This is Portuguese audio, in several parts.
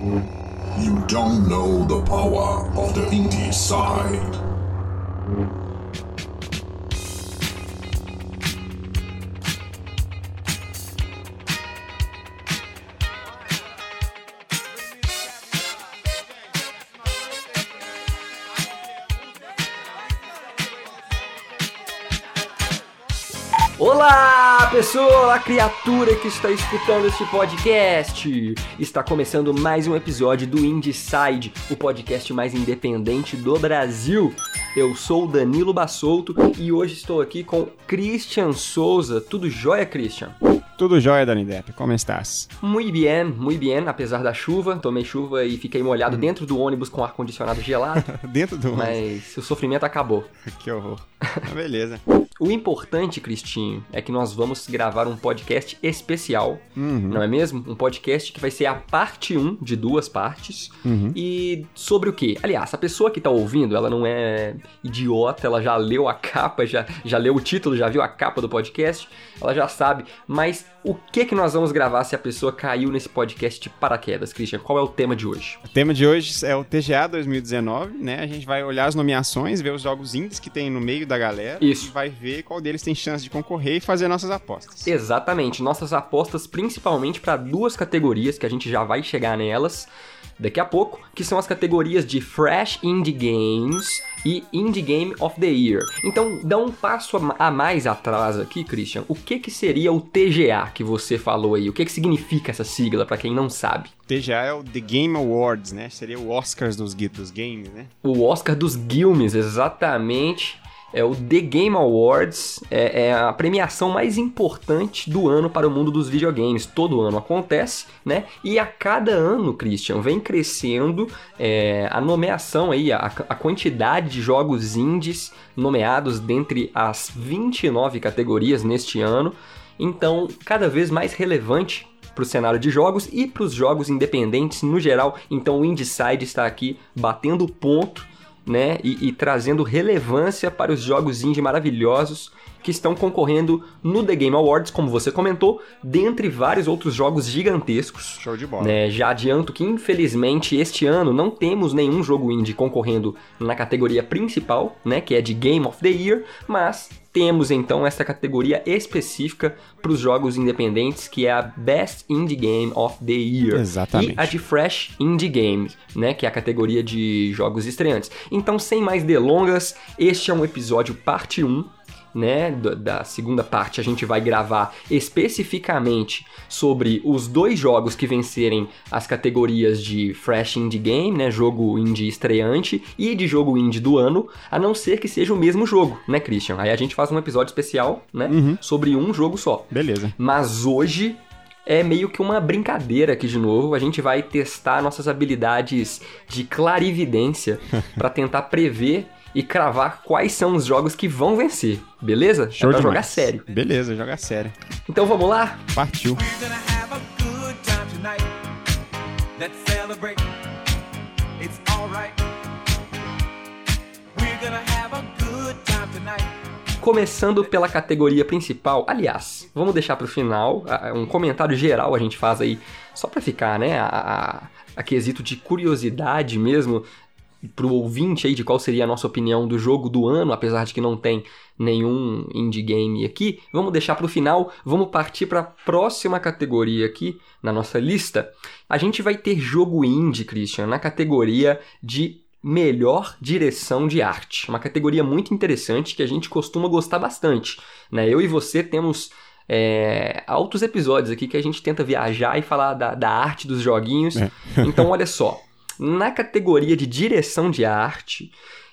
You don't know the power of the indie side. Pessoa, olá, criatura que está escutando este podcast. Está começando mais um episódio do Indieside, o podcast mais independente do Brasil. Eu sou o Danilo Bassolto e hoje estou aqui com Christian Souza. Tudo jóia, Christian? Tudo jóia, Dani Depp. Como estás? Muito bem, muito bem, apesar da chuva. Tomei chuva e fiquei molhado dentro do ônibus com ar-condicionado gelado. Dentro do mas o sofrimento acabou. Que horror. Mas beleza. O importante, Cristinho, é que nós vamos gravar um podcast especial, Uhum. não é mesmo? Um podcast que vai ser a parte 1 de duas partes. Uhum. E sobre o quê? Aliás, a pessoa que tá ouvindo, ela não é idiota, ela já leu a capa, já, já leu o título, já viu a capa do podcast, ela já sabe. Mas o que que nós vamos gravar se a pessoa caiu nesse podcast de paraquedas, Christian? Qual é o tema de hoje? O tema de hoje é o TGA 2019, né? A gente vai olhar as nomeações, ver os jogos indies que tem no meio da galera. Isso. E vai ver qual deles tem chance de concorrer e fazer nossas apostas. Exatamente, nossas apostas principalmente para duas categorias que a gente já vai chegar nelas daqui a pouco, que são as categorias de Fresh Indie Games e Indie Game of the Year. Então, dá um passo a ma- a mais atrás aqui, Christian. O que que seria o TGA que você falou aí? O que que significa essa sigla para quem não sabe? TGA é o The Game Awards, né? Seria o Oscars dos, dos games, né? O Oscar dos Guilmes, exatamente. É o The Game Awards, é, é a premiação mais importante do ano para o mundo dos videogames. Todo ano acontece, né? E a cada ano, Christian, vem crescendo é, a nomeação aí, a, a quantidade de jogos indies nomeados dentre as 29 categorias neste ano. Então, cada vez mais relevante para o cenário de jogos e para os jogos independentes no geral. Então, o Indieside está aqui batendo ponto né, e, e trazendo relevância para os jogos indie maravilhosos que estão concorrendo no The Game Awards, como você comentou, dentre vários outros jogos gigantescos. Show de bola. Né, já adianto que, infelizmente, este ano não temos nenhum jogo indie concorrendo na categoria principal, né, que é de Game of the Year, mas temos então essa categoria específica para os jogos independentes, que é a Best Indie Game of the Year. Exatamente. E a de Fresh Indie Games, né, que é a categoria de jogos estreantes. Então, sem mais delongas, este é um episódio parte 1 né, da- da segunda parte a gente vai gravar especificamente sobre os dois jogos que vencerem as categorias de Fresh Indie Game, né, jogo indie estreante e de jogo indie do ano, a não ser que seja o mesmo jogo, né, Christian? Aí a gente faz um episódio especial, né, Uhum. sobre um jogo só. Beleza. Mas hoje é meio que uma brincadeira aqui de novo. A gente vai testar nossas habilidades de clarividência para tentar prever e cravar quais são os jogos que vão vencer. Beleza? Show é pra demais. jogar sério. Beleza, jogar sério. Então vamos lá? Partiu. Começando pela categoria principal. Aliás, vamos deixar pro final ah, um comentário geral a gente faz aí só pra ficar, né, a, a, a quesito de curiosidade mesmo pro ouvinte aí de qual seria a nossa opinião do jogo do ano, apesar de que não tem nenhum indie game aqui. Vamos deixar pro final, vamos partir para a próxima categoria aqui na nossa lista. A gente vai ter jogo indie, Christian, na categoria de melhor direção de arte. Uma categoria muito interessante que a gente costuma gostar bastante. Né? Eu e você temos é, altos episódios aqui que a gente tenta viajar e falar da, da arte dos joguinhos. É. Então, olha só. Na categoria de direção de arte,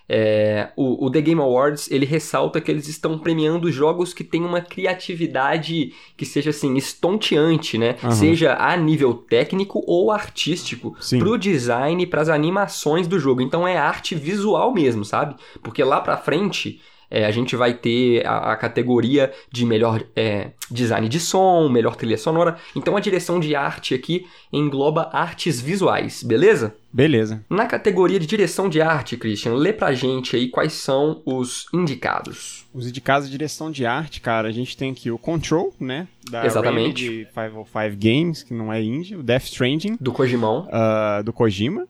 é, o, o The Game Awards ele ressalta que eles estão premiando jogos que têm uma criatividade que seja assim estonteante, né? Aham. Seja a nível técnico ou artístico, Sim. pro design, pras animações do jogo. Então é arte visual mesmo, sabe? Porque lá pra frente É, a gente vai ter a, a categoria de melhor é, design de som, melhor trilha sonora. Então a direção de arte aqui engloba artes visuais, beleza? Beleza. Na categoria de direção de arte, Christian, lê pra gente aí quais são os indicados. Os indicados de direção de arte, cara, a gente tem aqui o Control, né? Da Exatamente. Remedy 505 Games, que não é indie, o Death Stranding, Do Kojimão. ah, do Kojima,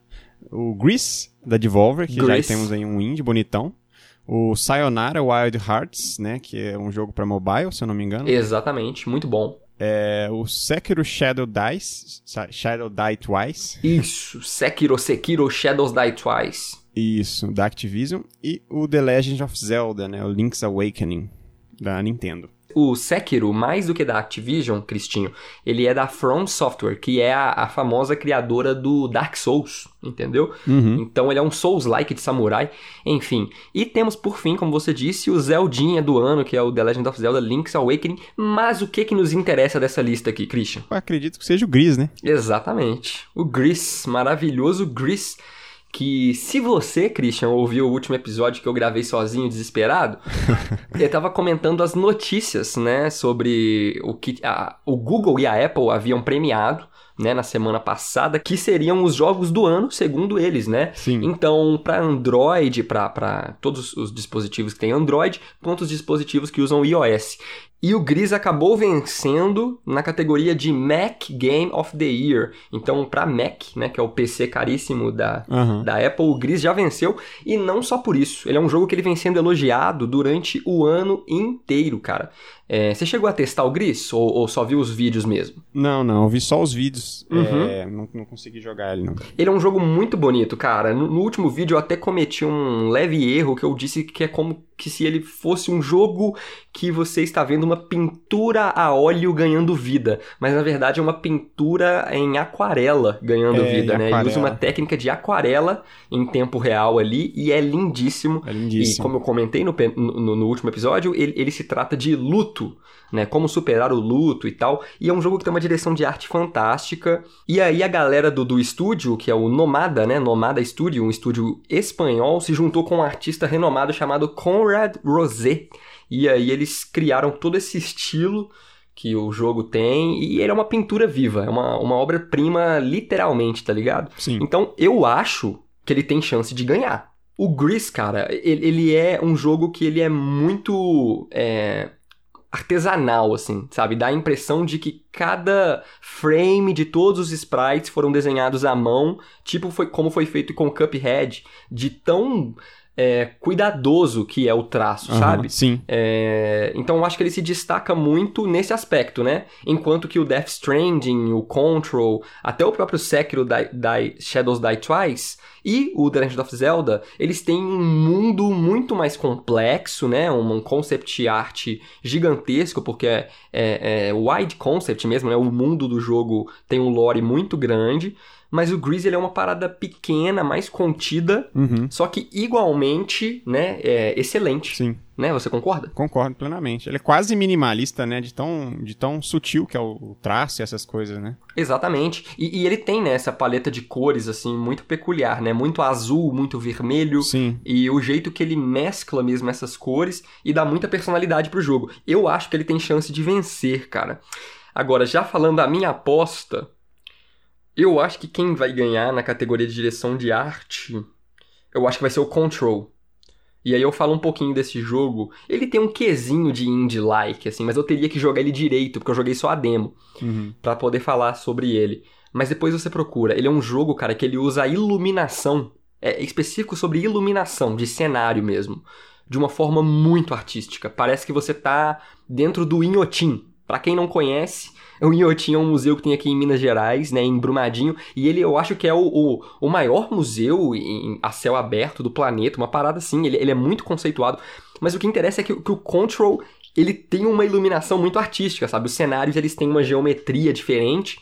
o Grease, da Devolver, que já temos aí um indie bonitão, o Sayonara Wild Hearts, né? Que é um jogo pra mobile, se eu não me engano. Exatamente, muito bom. É, o Sekiro Shadow Dice, Shadow Die Twice, Isso, Sekiro, Sekiro, Shadows Die Twice. isso, da Activision, e o The Legend of Zelda, né? O Link's Awakening, da Nintendo. O Sekiro, mais do que da Activision, Cristinho, ele é da From Software, que é a, a famosa criadora do Dark Souls, entendeu? Uhum. Então ele é um Souls-like de samurai, enfim. E temos, por fim, como você disse, o Zeldinha do ano, que é o The Legend of Zelda Link's Awakening. Mas o que que nos interessa dessa lista aqui, Christian? Eu acredito que seja o Gris, né? Exatamente. O Gris, maravilhoso Gris. Que se você, Christian, ouviu o último episódio que eu gravei sozinho, desesperado, eu tava comentando as notícias, né, sobre o que a- o Google e a Apple haviam premiado, né, na semana passada, que seriam os jogos do ano, segundo eles, né? Sim. Então, para Android, para todos os dispositivos que têm Android, quanto os dispositivos que usam iOS. E o Gris acabou vencendo na categoria de Mac Game of the Year. Então, para Mac, né, que é o PC caríssimo da, Aham. da Apple, o Gris já venceu. E não só por isso. Ele é um jogo que ele vem sendo elogiado durante o ano inteiro, cara. É, você chegou a testar o Gris? Ou, ou só viu os vídeos mesmo? Não, não, eu vi só os vídeos. Uhum. É, não, não consegui jogar ele, não. Ele é um jogo muito bonito, cara. No, no último vídeo eu até cometi um leve erro que eu disse que é como que se ele fosse um jogo que você está vendo uma pintura a óleo ganhando vida. Mas na verdade é uma pintura em aquarela ganhando É, vida, né? Ele usa uma técnica de aquarela em tempo real ali e é lindíssimo. É E lindíssimo. como eu comentei no, no- no último episódio, ele, ele se trata de luto, né? Como superar o luto e tal. E é um jogo que tem uma direção de arte fantástica. E aí a galera do, do estúdio, que é o Nomada, né? Nomada Studio, um estúdio espanhol, se juntou com um artista renomado chamado Conrad Rosé. E aí eles criaram todo esse estilo que o jogo tem. E ele é uma pintura viva, é uma, uma obra-prima literalmente, tá ligado? Sim. Então, eu acho que ele tem chance de ganhar. O Gris, cara, ele, ele é um jogo que ele é muito é, artesanal, assim, sabe? Dá a impressão de que cada frame de todos os sprites foram desenhados à mão, tipo foi como foi feito com Cuphead, de tão é, cuidadoso que é o traço, Aham, sabe? Sim. É, então eu acho que ele se destaca muito nesse aspecto, né? Enquanto que o Death Stranding, o Control, até o próprio Sekiro Die, Die- Shadows Die Twice e o The Legend of Zelda, eles têm um mundo muito mais complexo, né? Um, um concept art gigantesco, porque é, é, é wide concept mesmo, né? O mundo do jogo tem um lore muito grande. Mas o Grease ele é uma parada pequena, mais contida, Uhum. só que igualmente, né, é excelente. Sim. Né? Você concorda? Concordo plenamente. Ele é quase minimalista, né? De tão, de tão sutil que é o traço e essas coisas, né? Exatamente. E, e ele tem, né, essa paleta de cores, assim, muito peculiar, né? Muito azul, muito vermelho. Sim. E o jeito que ele mescla mesmo essas cores e dá muita personalidade pro jogo. Eu acho que ele tem chance de vencer, cara. Agora, já falando da minha aposta, eu acho que quem vai ganhar na categoria de direção de arte, eu acho que vai ser o Control. E aí eu falo um pouquinho desse jogo. Ele tem um quesinho de indie-like, assim, mas eu teria que jogar ele direito, porque eu joguei só a demo Uhum. Pra poder falar sobre ele. Mas depois você procura. Ele é um jogo, cara, que ele usa a iluminação. É específico sobre iluminação, de cenário mesmo. De uma forma muito artística. Parece que você tá dentro do Inhotim. Pra quem não conhece, o Inhotim é um museu que tem aqui em Minas Gerais, né, em Brumadinho. E ele, eu acho que é o, o, o maior museu em, a céu aberto do planeta. Uma parada assim. Ele, ele é muito conceituado. Mas o que interessa é que, que o Control ele tem uma iluminação muito artística, sabe? Os cenários eles têm uma geometria diferente.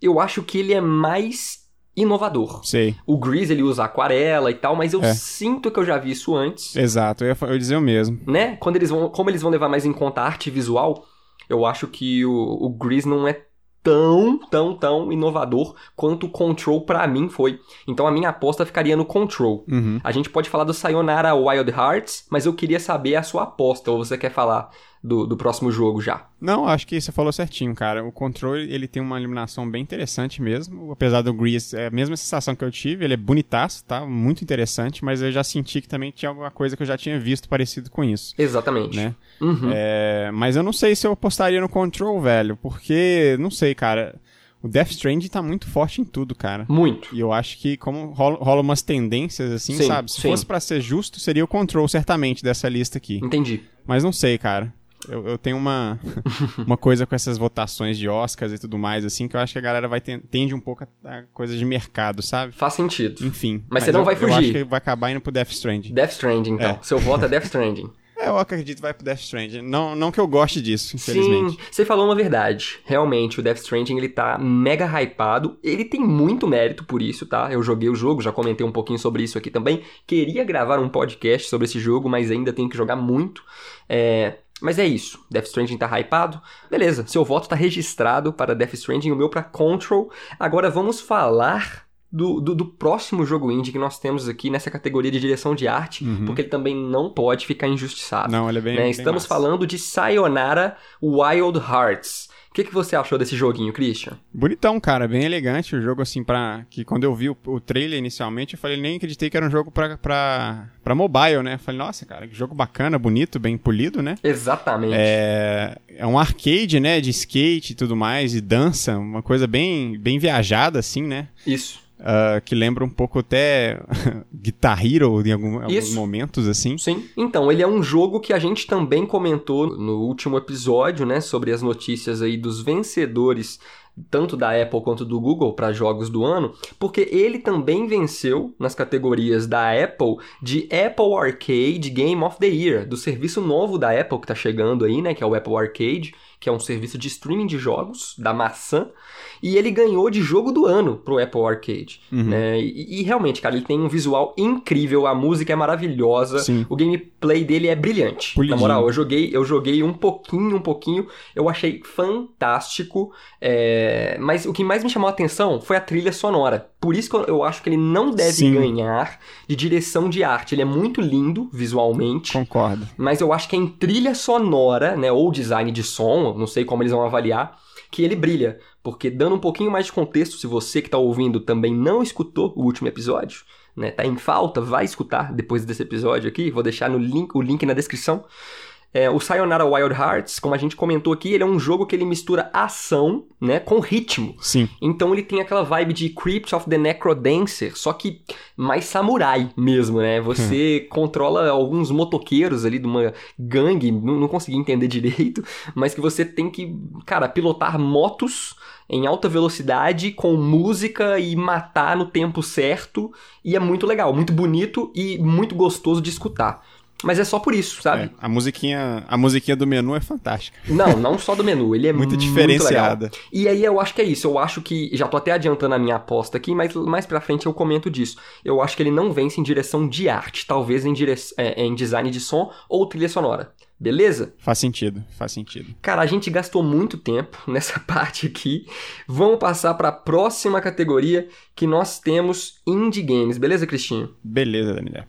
Eu acho que ele é mais inovador. Sei. O Grease ele usa aquarela e tal, mas eu É. sinto que eu já vi isso antes, Exato. Eu ia, eu ia dizer o mesmo. né? Quando eles vão, como eles vão levar mais em conta a arte visual, eu acho que o, o Grease não é tão, tão, tão inovador quanto o Control pra mim foi. Então a minha aposta ficaria no Control. Uhum. A gente pode falar do Sayonara Wild Hearts, mas eu queria saber a sua aposta, ou você quer falar do, do próximo jogo já? Não, acho que você falou certinho, cara. O Control, ele tem uma iluminação bem interessante mesmo. Apesar do Grease, é a mesma sensação que eu tive. Ele é bonitaço, tá? Muito interessante, mas eu já senti que também tinha alguma coisa que eu já tinha visto parecido com isso, Exatamente. né? Uhum. É, mas eu não sei se eu apostaria no Control, velho, porque, não sei, cara. O Death Stranding tá muito forte em tudo, cara. Muito. E eu acho que, como rola, rola umas tendências assim, Sim, sabe? Se sim. fosse pra ser justo, seria o Control, certamente, dessa lista aqui. Entendi. Mas não sei, cara. Eu, eu tenho uma, uma coisa com essas votações de Oscars e tudo mais, assim, que eu acho que a galera vai ten- tende um pouco a, a coisa de mercado, sabe? Faz sentido. Enfim. Mas você não eu, vai Eu fugir. acho que vai acabar indo pro Death Stranding. Death Stranding, então. É. Seu voto é Death Stranding. É, eu acredito que vai pro Death Stranding. Não, não que eu goste disso, infelizmente. Sim, você falou uma verdade. Realmente, o Death Stranding, ele tá mega hypado. Ele tem muito mérito por isso, tá? Eu joguei o jogo, já comentei um pouquinho sobre isso aqui também. Queria gravar um podcast sobre esse jogo, mas ainda tenho que jogar muito. É... Mas é isso. Death Stranding tá hypado. Beleza, seu voto tá registrado para Death Stranding, o meu para Control. Agora vamos falar do, do, do próximo jogo indie que nós temos aqui nessa categoria de direção de arte, porque ele também não pode ficar injustiçado. Não, ele é bem. né? bem Estamos massa. falando de Sayonara Wild Hearts. O que, que você achou desse joguinho, Christian? Bonitão, cara, bem elegante. O jogo, assim, pra. Que quando eu vi o, o trailer inicialmente, eu falei, nem acreditei que era um jogo pra, pra, pra mobile, né? Eu falei, nossa, cara, que jogo bacana, bonito, bem polido, né? Exatamente. É, é um arcade, né? De skate e tudo mais, e dança, uma coisa bem, bem viajada, assim, né? Isso. Ah, que lembra um pouco até Guitar Hero em algum- alguns momentos, assim. Sim. Então, ele é um jogo que a gente também comentou no último episódio, né? Sobre as notícias aí dos vencedores, tanto da Apple quanto do Google, para jogos do ano, porque ele também venceu nas categorias da Apple de Apple Arcade Game of the Year, do serviço novo da Apple que tá chegando aí, né? Que é o Apple Arcade, que é um serviço de streaming de jogos da maçã. E ele ganhou de jogo do ano pro Apple Arcade. Uhum. né? E, e realmente, cara, ele tem um visual incrível, a música é maravilhosa, Sim. o gameplay dele é brilhante. Polidinho. Na moral, eu joguei, eu joguei um pouquinho, um pouquinho, eu achei fantástico. é, Mas o que mais me chamou a atenção foi a trilha sonora. Por isso que eu- eu acho que ele não deve Sim. ganhar de direção de arte. Ele é muito lindo visualmente. Concordo. Mas eu acho que é em trilha sonora, né, ou design de som, não sei como eles vão avaliar, que ele brilha. Porque dando um pouquinho mais de contexto, se você que está ouvindo também não escutou o último episódio, né, tá em falta, vai escutar depois desse episódio aqui, vou deixar no link, o link na descrição. É, o Sayonara Wild Hearts, como a gente comentou aqui, ele é um jogo que ele mistura ação, né, com ritmo. Sim. Então ele tem aquela vibe de Crypt of the Necrodancer, só que mais samurai mesmo, né? Você controla alguns motoqueiros ali de uma gangue, não, não consegui entender direito, mas que você tem que, cara, pilotar motos em alta velocidade com música e matar no tempo certo, e é muito legal, muito bonito e muito gostoso de escutar. Mas é só por isso, sabe? É, a, musiquinha, a musiquinha do menu é fantástica. Não, não só do menu, ele é Muito muito diferenciada. legal. E aí eu acho que é isso, eu acho que, já tô até adiantando a minha aposta aqui, mas mais pra frente eu comento disso. Eu acho que ele não vence em direção de arte, talvez em, dire... é, em design de som ou trilha sonora. Beleza? Faz sentido, faz sentido. Cara, a gente gastou muito tempo nessa parte aqui. Vamos passar para a próxima categoria que nós temos Indie Games. Beleza, Cristinho? Beleza, Daniel.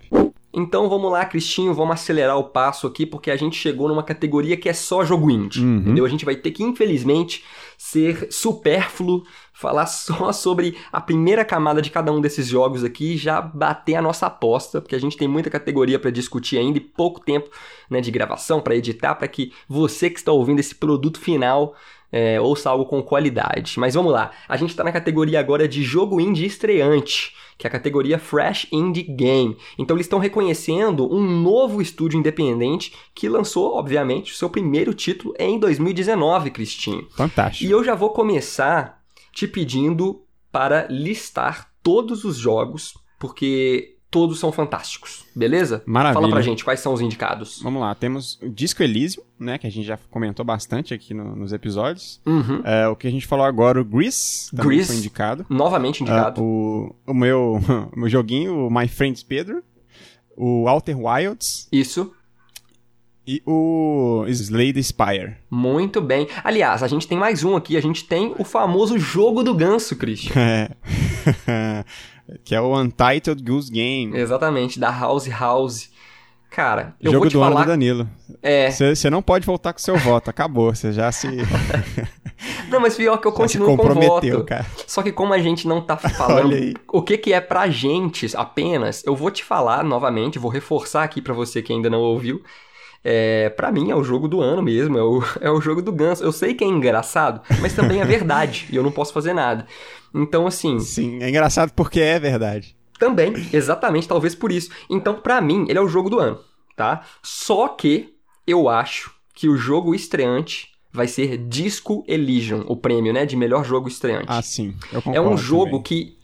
Então vamos lá, Cristinho, vamos acelerar o passo aqui, porque a gente chegou numa categoria que é só jogo indie, Uhum. entendeu? A gente vai ter que, infelizmente, ser supérfluo, falar só sobre a primeira camada de cada um desses jogos aqui e já bater a nossa aposta, porque a gente tem muita categoria para discutir ainda e pouco tempo né, de gravação para editar, para que você que está ouvindo esse produto final é, ouça algo com qualidade. Mas vamos lá, a gente está na categoria agora de jogo indie estreante, que é a categoria Fresh Indie Game. Então eles estão reconhecendo um novo estúdio independente que lançou, obviamente, o seu primeiro título em 2019, Cristinho. Fantástico. E eu já vou começar te pedindo para listar todos os jogos, porque todos são fantásticos, beleza? Maravilha. Fala pra gente quais são os indicados. Vamos lá, temos o Disco Elysium, né, que a gente já comentou bastante aqui no- nos episódios. Uhum. É, o que a gente falou agora, o Grease, também Grease. foi indicado. Novamente indicado. Ah, o, o meu, o meu joguinho, o My Friends Pedro. O Outer Wilds. Isso. E o Slay the Spire. Muito bem. Aliás, a gente tem mais um aqui. A gente tem o famoso jogo do ganso, Christian. É. que é o Untitled Goose Game. Exatamente, da House House. Cara, eu Jogo vou te do ano falar. do Danilo. É. Você não pode voltar com seu voto, acabou. Você já se, Não, mas pior que eu já continuo com o voto. cara. Só que como a gente não tá falando o que que é pra gente apenas, eu vou te falar novamente, vou reforçar aqui pra você que ainda não ouviu. É, para mim é o jogo do ano mesmo, é o, é o jogo do ganso. Eu sei que é engraçado, mas também é verdade e eu não posso fazer nada. Então, assim, Sim, é engraçado porque é verdade. também, exatamente, talvez por isso. Então, pra mim, ele é o jogo do ano, tá? Só que eu acho que o jogo estreante vai ser Disco Elysium, o prêmio, né, de melhor jogo estreante. Ah, sim. Eu É concordo um jogo também. que.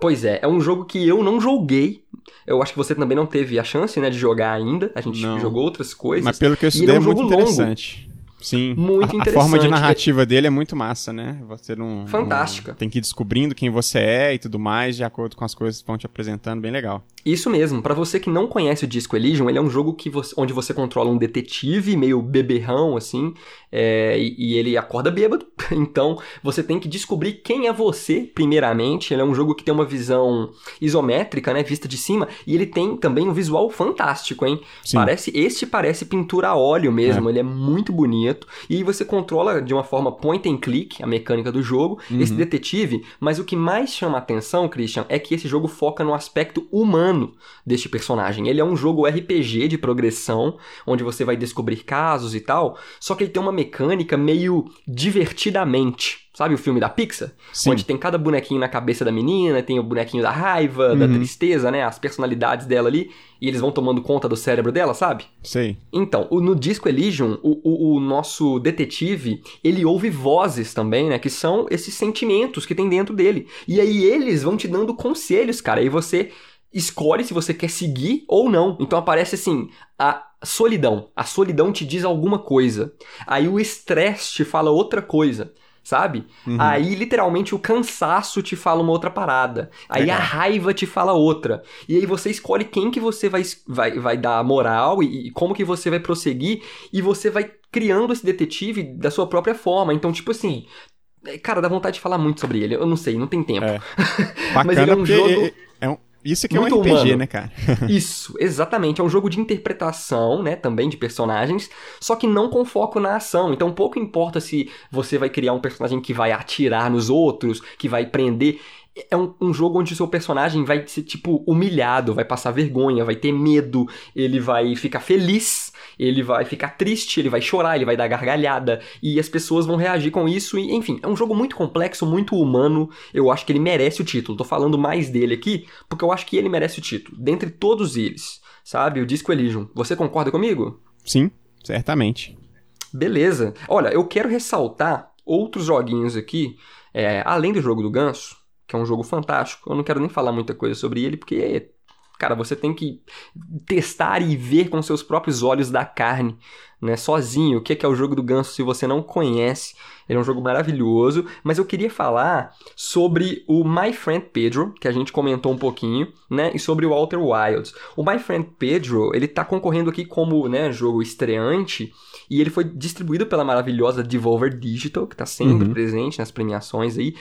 Pois é, é um jogo que eu não joguei. Eu acho que você também não teve a chance, né, de jogar ainda. A gente Não. jogou outras coisas. Mas pelo que eu ele estudei é é um muito longo. interessante. Sim. Muito a, a forma de interessante. narrativa dele é muito massa, né? Você não. Fantástica. não- tem que ir descobrindo quem você é e tudo mais, de acordo com as coisas que vão te apresentando, bem legal. Isso mesmo, pra você que não conhece o Disco Elysium, ele é um jogo que você- onde você controla um detetive meio beberrão, assim, é, e, e ele acorda bêbado. Então, você tem que descobrir quem é você, primeiramente. Ele é um jogo que tem uma visão isométrica, né, vista de cima, e ele tem também um visual fantástico, hein? Sim. Parece, este parece pintura a óleo mesmo, ele é muito bonito. E você controla de uma forma point and click, a mecânica do jogo, esse detetive, mas o que mais chama a atenção, Christian, é que esse jogo foca no aspecto humano deste personagem. Ele é um jogo RPG de progressão, onde você vai descobrir casos e tal, só que ele tem uma mecânica meio divertidamente. Sabe o filme da Pixar? Sim. Onde tem cada bonequinho na cabeça da menina, tem o bonequinho da raiva, da tristeza, né? As personalidades dela ali, e eles vão tomando conta do cérebro dela, sabe? Sei. Então, o- no Disco Elysium, o, o- o nosso detetive, ele ouve vozes também, né? Que são esses sentimentos que tem dentro dele. E aí eles vão te dando conselhos, cara. E você escolhe se você quer seguir ou não. Então aparece assim, a solidão. A solidão te diz alguma coisa. Aí o estresse te fala outra coisa. Sabe? Aí, literalmente, o cansaço te fala uma outra parada. Aí a raiva te fala outra. E aí você escolhe quem que você vai, vai, vai dar moral e, e como que você vai prosseguir. E você vai criando esse detetive da sua própria forma. Então, tipo assim. é, Cara, dá vontade de falar muito sobre ele. Eu não sei, não tem tempo. É. Mas ele é um jogo isso aqui é um muito RPG, humano. né, cara? Isso, exatamente. É um jogo de interpretação, né, também de personagens, só que não com foco na ação. Então pouco importa se você vai criar um personagem que vai atirar nos outros, que vai prender. É um, um jogo onde o seu personagem vai ser, tipo, humilhado, vai passar vergonha, vai ter medo, ele vai ficar feliz, ele vai ficar triste, ele vai chorar, ele vai dar gargalhada, e as pessoas vão reagir com isso, e enfim, é um jogo muito complexo, muito humano, eu acho que ele merece o título. Tô falando mais dele aqui, porque eu acho que ele merece o título, dentre todos eles, sabe? O Disco Elysium. Você concorda comigo? Sim, certamente. Beleza. Olha, eu quero ressaltar outros joguinhos aqui, é, além do jogo do Ganso, que é um jogo fantástico. Eu não quero nem falar muita coisa sobre ele, porque, cara, você tem que testar e ver com seus próprios olhos da carne, né? Sozinho, o que é, que é o jogo do Ganso se você não conhece. Ele é um jogo maravilhoso, mas eu queria falar sobre o My Friend Pedro, que a gente comentou um pouquinho, né? E sobre o Outer Wilds. O My Friend Pedro, ele tá concorrendo aqui como, né, jogo estreante, e ele foi distribuído pela maravilhosa Devolver Digital, que tá sempre Uhum. presente nas premiações aí.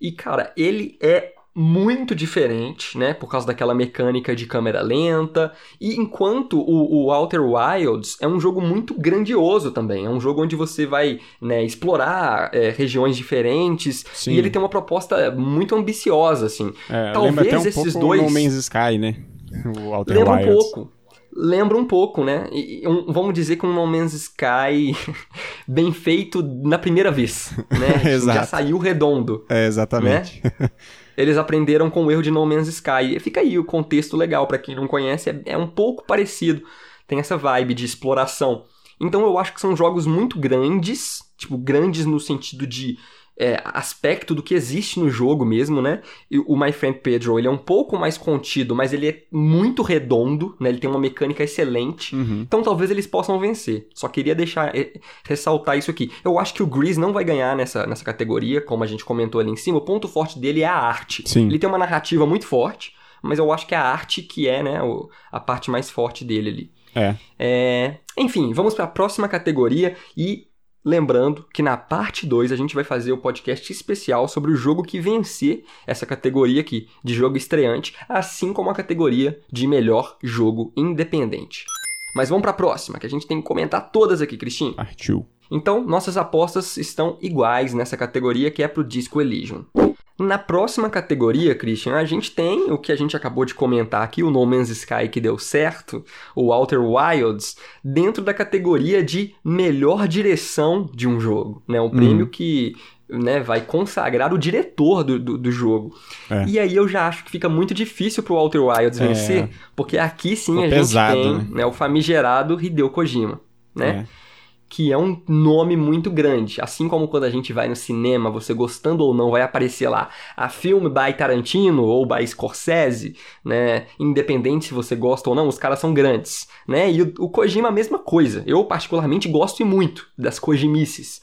E, cara, ele é muito diferente, né? Por causa daquela mecânica de câmera lenta. E enquanto o, o Outer Wilds é um jogo muito grandioso também. É um jogo onde você vai né, explorar é, regiões diferentes. Sim. E ele tem uma proposta muito ambiciosa, assim. É, Talvez até um esses pouco dois- No Man's Sky, né? O Outer Lembra um Wilds. pouco. Lembra um pouco, né? E, um- vamos dizer que um No Man's Sky bem feito na primeira vez, né? Já saiu redondo. É, exatamente. Eles aprenderam com o erro de No Man's Sky. E fica aí o contexto legal pra quem não conhece, é, é um pouco parecido. Tem essa vibe de exploração. Então eu acho que são jogos muito grandes, tipo, grandes no sentido de é, aspecto do que existe no jogo mesmo, né? E o My Friend Pedro, ele é um pouco mais contido, mas ele é muito redondo, né? Ele tem uma mecânica excelente. Uhum. Então talvez eles possam vencer. Só queria deixar eh, ressaltar isso aqui. Eu acho que o Grease não vai ganhar nessa, nessa categoria, como a gente comentou ali em cima. O ponto forte dele é a arte. Sim. Ele tem uma narrativa muito forte, mas eu acho que é a arte que é, né, o- a parte mais forte dele ali. É. É, enfim, vamos para a próxima categoria e lembrando que na parte 2 a gente vai fazer o podcast especial sobre o jogo que vencer essa categoria aqui de jogo estreante, assim como a categoria de melhor jogo independente. Mas vamos para a próxima, que a gente tem que comentar todas aqui, Cristinho. Partiu. Então, nossas apostas estão iguais nessa categoria que é pro Disco Elysium. Na próxima categoria, Christian, a gente tem o que a gente acabou de comentar aqui, o No Man's Sky que deu certo, o Outer Wilds, dentro da categoria de melhor direção de um jogo, né? Um prêmio que né, vai consagrar o diretor do, do, do jogo. É. E aí eu já acho que fica muito difícil pro Outer Wilds É. vencer, porque aqui sim Ficou a gente pesado, tem né? né, o famigerado Hideo Kojima, né? É. que é um nome muito grande. Assim como quando a gente vai no cinema, você gostando ou não, vai aparecer lá a filme by Tarantino ou by Scorsese, né? Independente se você gosta ou não, os caras são grandes, né? E o, o Kojima a mesma coisa. Eu particularmente gosto e muito das Kojimices.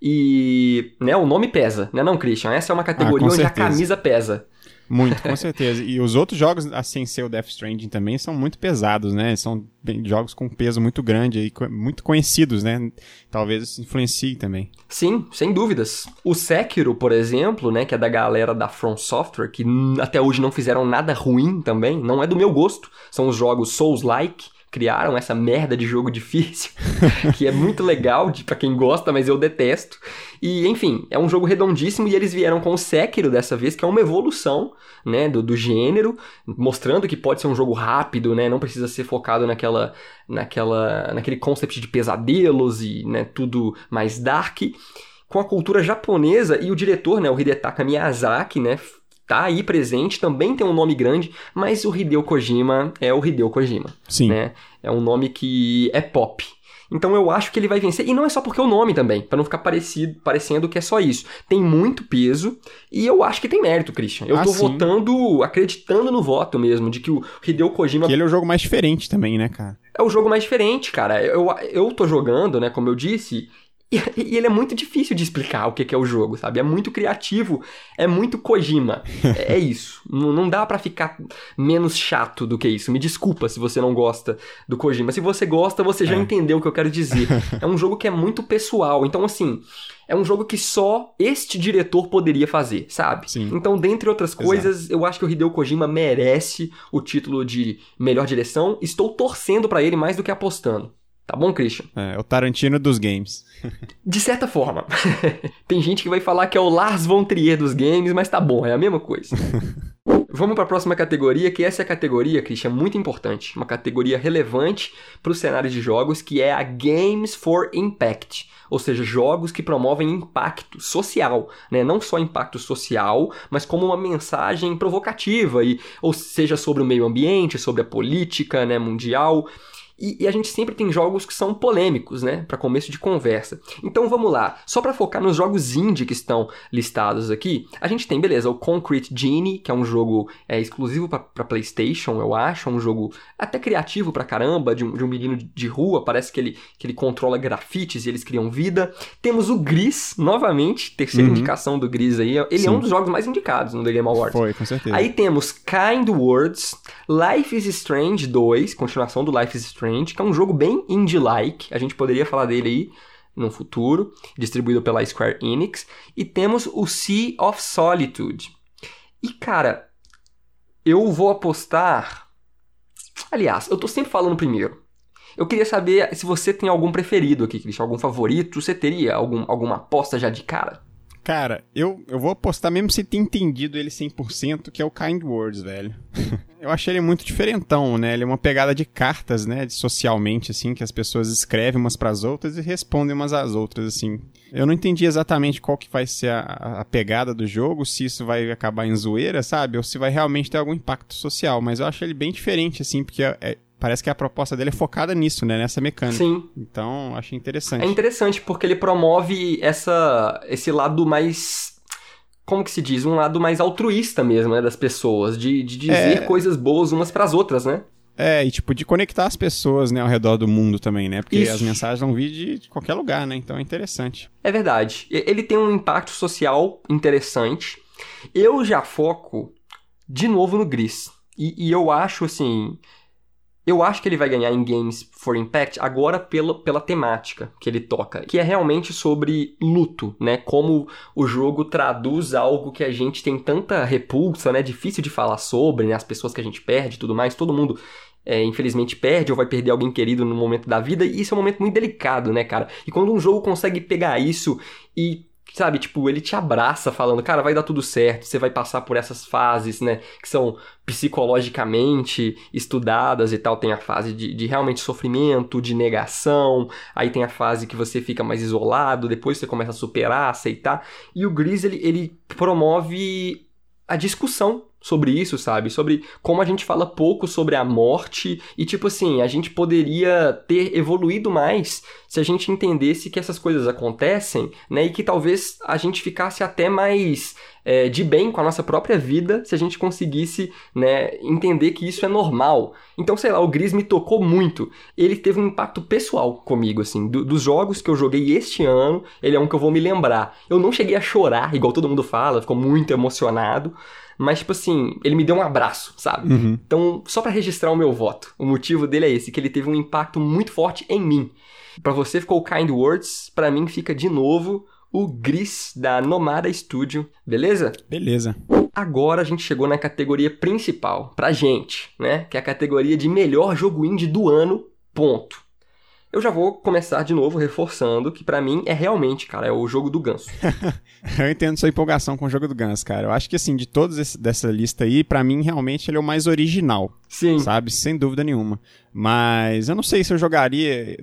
E, né, o nome pesa, né não, Christian? Essa é uma categoria Ah, onde a certeza. camisa pesa. Muito, com certeza. E os outros jogos, assim, ser o Death Stranding também, são muito pesados, né? São jogos com peso muito grande e muito conhecidos, né? Talvez isso influencie também. Sim, sem dúvidas. O Sekiro, por exemplo, né, que é da galera da From Software, que até hoje não fizeram nada ruim também, não é do meu gosto. São os jogos Souls-like, criaram essa merda de jogo difícil, que é muito legal de, pra quem gosta, mas eu detesto. E, enfim, é um jogo redondíssimo e eles vieram com o Sekiro dessa vez, que é uma evolução, né, do, do gênero, mostrando que pode ser um jogo rápido, né, não precisa ser focado naquela, naquela, naquele concept de pesadelos e, né, tudo mais dark com a cultura japonesa e o diretor, né, o Hidetaka Miyazaki, né, tá aí presente, também tem um nome grande, mas o Hideo Kojima é o Hideo Kojima, Sim. né? É um nome que é pop. Então eu acho que ele vai vencer, e não é só porque é o nome também, pra não ficar parecido, parecendo que é só isso. Tem muito peso e eu acho que tem mérito, Christian. Eu Ah, tô sim. votando, acreditando no voto mesmo, de que o Hideo Kojima Que ele é o jogo mais diferente também, né, cara? é o jogo mais diferente, cara. Eu, eu tô jogando, né, como eu disse, e, e ele é muito difícil de explicar o que, que é o jogo, sabe? É muito criativo, é muito Kojima. É, é isso. Não, não dá pra ficar menos chato do que isso. Me desculpa se você não gosta do Kojima. Se você gosta, você já É. entendeu o que eu quero dizer. É um jogo que é muito pessoal. Então, assim, é um jogo que só este diretor poderia fazer, sabe? Sim. Então, dentre outras Exato. coisas, eu acho que o Hideo Kojima merece o título de melhor direção. Estou torcendo pra ele mais do que apostando. Tá bom, Christian? É, o Tarantino dos games. De certa forma. Tem gente que vai falar que é o Lars von Trier dos games, mas tá bom, é a mesma coisa. Vamos para a próxima categoria, que essa é a categoria, Christian, muito importante, uma categoria relevante para o cenário de jogos, que é a Games for Impact, ou seja, jogos que promovem impacto social, né? Não só impacto social, mas como uma mensagem provocativa e ou seja sobre o meio ambiente, sobre a política, né, mundial. E, e a gente sempre tem jogos que são polêmicos, né? Para começo de conversa. Então vamos lá. Só para focar nos jogos indie que estão listados aqui, a gente tem, beleza, o Concrete Genie, que é um jogo é, exclusivo para PlayStation, eu acho. É um jogo até criativo pra caramba, de um, de um menino de rua. Parece que ele, que ele controla grafites e eles criam vida. Temos o Gris, novamente, terceira Uhum. indicação do Gris aí. Ele é Sim. um dos jogos mais indicados no The Game Awards. Foi, com certeza. Aí temos Kind Words, Life is Strange 2, continuação do Life is Strange, que é um jogo bem indie-like, a gente poderia falar dele aí no futuro, distribuído pela Square Enix. E temos o Sea of Solitude. E cara, eu vou apostar. Aliás, eu tô sempre falando primeiro. Eu queria saber se você tem algum preferido aqui, Christian, algum favorito. Você teria algum, alguma aposta já de cara? Cara, eu, eu vou apostar mesmo sem ter entendido ele 100%, que é o Kind Words, velho. eu achei ele muito diferentão, né? Ele é uma pegada de cartas, né? De socialmente, assim, que as pessoas escrevem umas pras outras e respondem umas às outras, assim. Eu não entendi exatamente qual que vai ser a, a pegada do jogo, se isso vai acabar em zoeira, sabe? Ou se vai realmente ter algum impacto social, mas eu acho ele bem diferente, assim, porque é- é- parece que a proposta dele é focada nisso, né? Nessa mecânica. Sim, Então, achei interessante. É interessante porque ele promove essa, esse lado mais. Como que se diz? Um lado mais altruísta mesmo, né? Das pessoas. De, de dizer É. coisas boas umas pras outras, né? É, e tipo, de conectar as pessoas, né, ao redor do mundo também, né? Porque Isso. as mensagens vão vir de de qualquer lugar, né? Então é interessante. É verdade. Ele tem um impacto social interessante. Eu já foco de novo no Gris. E, e eu acho assim. Eu acho que ele vai ganhar em Games for Impact agora pela, pela temática que ele toca, que é realmente sobre luto, né? Como o jogo traduz algo que a gente tem tanta repulsa, né? Difícil de falar sobre, né? As pessoas que a gente perde tudo mais, todo mundo é, infelizmente perde ou vai perder alguém querido no momento da vida, e isso é um momento muito delicado, né, cara? E quando um jogo consegue pegar isso e sabe, tipo, ele te abraça falando, cara, vai dar tudo certo, você vai passar por essas fases, né, que são psicologicamente estudadas e tal. Tem a fase de, de, realmente sofrimento, de negação, aí tem a fase que você fica mais isolado, depois você começa a superar, aceitar. E o Gris, ele, ele promove a discussão sobre isso, sabe? Sobre como a gente fala pouco sobre a morte e, tipo assim, a gente poderia ter evoluído mais se a gente entendesse que essas coisas acontecem, né? E que talvez a gente ficasse até mais é, de bem com a nossa própria vida se a gente conseguisse, né, entender que isso é normal. Então, sei lá, o Gris me tocou muito. Ele teve um impacto pessoal comigo, assim. Do, dos jogos que eu joguei este ano, ele é um que eu vou me lembrar. Eu não cheguei a chorar, igual todo mundo fala, ficou muito emocionado. Mas, tipo assim, ele me deu um abraço, sabe? Uhum. Então, só para registrar o meu voto, o motivo dele é esse, que ele teve um impacto muito forte em mim. Para você ficou o Kind Words, para mim fica de novo o Gris da Nomada Studio, beleza? Beleza. Agora a gente chegou na categoria principal, pra gente, né? Que é a categoria de melhor jogo indie do ano, ponto eu já vou começar de novo reforçando que para mim é realmente, cara, é o jogo do ganso. eu entendo sua empolgação com o jogo do ganso, cara. Eu acho que assim, de todos esse, dessa lista aí, para mim realmente ele é o mais original. Sim. Sabe? Sem dúvida nenhuma. Mas eu não sei se eu jogaria,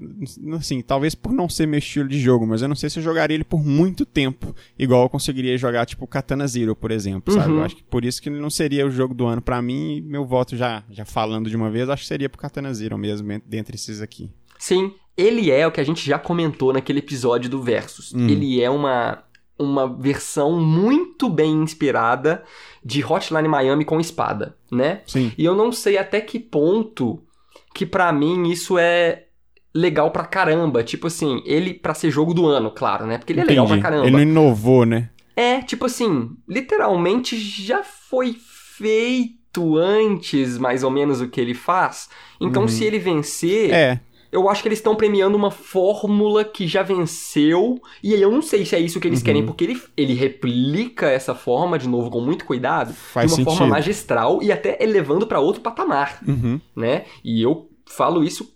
assim, talvez por não ser meu estilo de jogo, mas eu não sei se eu jogaria ele por muito tempo, igual eu conseguiria jogar tipo Katana Zero, por exemplo, sabe? Uhum. Eu acho que por isso que ele não seria o jogo do ano para mim, meu voto já já falando de uma vez, acho que seria pro Katana Zero mesmo, dentre esses aqui. Sim, ele é o que a gente já comentou naquele episódio do Versus. Hum. Ele é uma, uma versão muito bem inspirada de Hotline Miami com espada, né? Sim. E eu não sei até que ponto que para mim isso é legal pra caramba. Tipo assim, ele pra ser jogo do ano, claro, né? Porque ele Entendi. é legal pra caramba. Ele não inovou, né? É, tipo assim, literalmente já foi feito antes, mais ou menos, o que ele faz. Então, Uhum. se ele vencer, É. eu acho que eles estão premiando uma fórmula que já venceu. E aí eu não sei se é isso que eles Uhum. querem, porque ele, ele replica essa forma, de novo, com muito cuidado, Faz de uma forma sentido. magistral e até elevando pra outro patamar, Uhum. né? E eu falo isso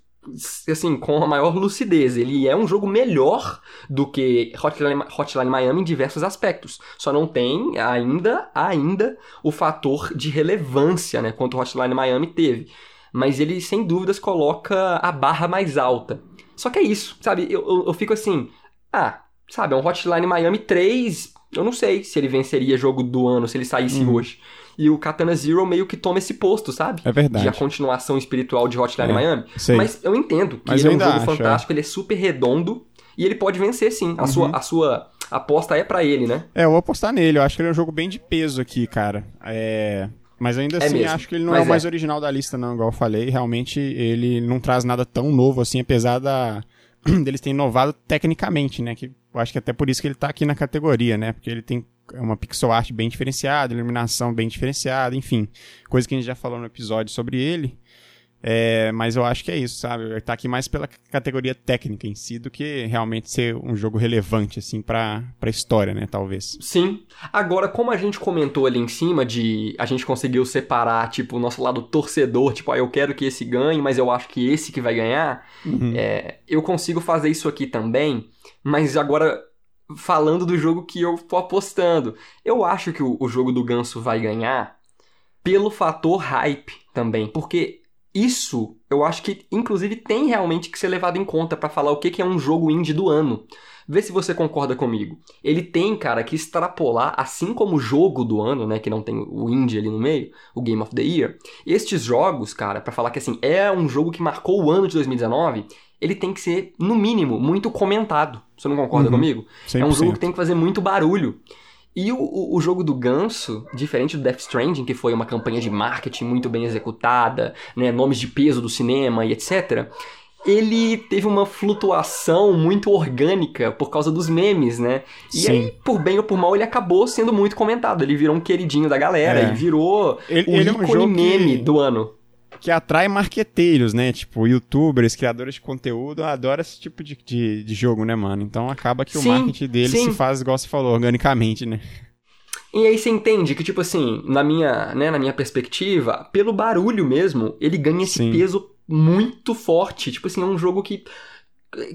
assim, com a maior lucidez. Ele é um jogo melhor do que Hotline, Hotline Miami em diversos aspectos. Só não tem ainda, ainda o fator de relevância, né, quanto Hotline Miami teve. Mas ele, sem dúvidas, coloca a barra mais alta. Só que é isso, sabe? Eu, eu, eu fico assim, ah, sabe, é um Hotline Miami 3, eu não sei se ele venceria jogo do ano se ele saísse Uhum. hoje. E o Katana Zero meio que toma esse posto, sabe? É verdade. De a continuação espiritual de Hotline É, Miami. sei. Mas eu entendo que Mas ele é um jogo acho, é. fantástico, ele é super redondo e ele pode vencer sim. A, Uhum. sua, a sua aposta é pra ele, né? É, eu vou apostar nele. Eu acho que ele é um jogo bem de peso aqui, cara. É. Mas ainda É assim, mesmo. acho que ele não Mas é o é. mais original da lista, não, igual eu falei. Realmente, ele não traz nada tão novo assim, apesar da deles terem inovado tecnicamente, né? Que eu acho que até por isso que ele tá aqui na categoria, né? Porque ele tem uma pixel art bem diferenciada, iluminação bem diferenciada, enfim. Coisa que a gente já falou no episódio sobre ele. É, mas eu acho que é isso, sabe? Tá aqui mais pela categoria técnica em si do que realmente ser um jogo relevante, assim, pra, pra história, né? Talvez. Sim. Agora, como a gente comentou ali em cima de a gente conseguiu separar, tipo, o nosso lado torcedor, tipo, ah, eu quero que esse ganhe, mas eu acho que esse que vai ganhar, é, eu consigo fazer isso aqui também, mas agora falando do jogo que eu tô apostando. Eu acho que o, o jogo do Ganso vai ganhar pelo fator hype também, porque isso eu acho que inclusive tem realmente que ser levado em conta pra falar o que, que é um jogo indie do ano. Vê se você concorda comigo. Ele tem, cara, que extrapolar, assim como o jogo do ano, né, que não tem o indie ali no meio, o Game of the Year. Estes jogos, cara, pra falar que assim, é um jogo que marcou o ano de 2019, ele tem que ser, no mínimo, muito comentado. Você não concorda Uhum. comigo? É um 100%. jogo que tem que fazer muito barulho. E o, o, jogo do Ganso, diferente do Death Stranding, que foi uma campanha de marketing muito bem executada, né, nomes de peso do cinema e etc., ele teve uma flutuação muito orgânica por causa dos memes, né? E Sim. aí, por bem ou por mal, ele acabou sendo muito comentado. Ele virou um queridinho da galera É. e virou Ele- o ele é um ícone jogo que- meme do ano. Que atrai marqueteiros, né? Tipo, youtubers, criadores de conteúdo, adoram esse tipo de, de, de jogo, né, mano? Então acaba que Sim, o marketing dele sim. se faz, igual você falou, organicamente, né? E aí você entende que, tipo assim, na minha, né, na minha perspectiva, pelo barulho mesmo, ele ganha esse Sim. peso muito forte. Tipo assim, é um jogo que.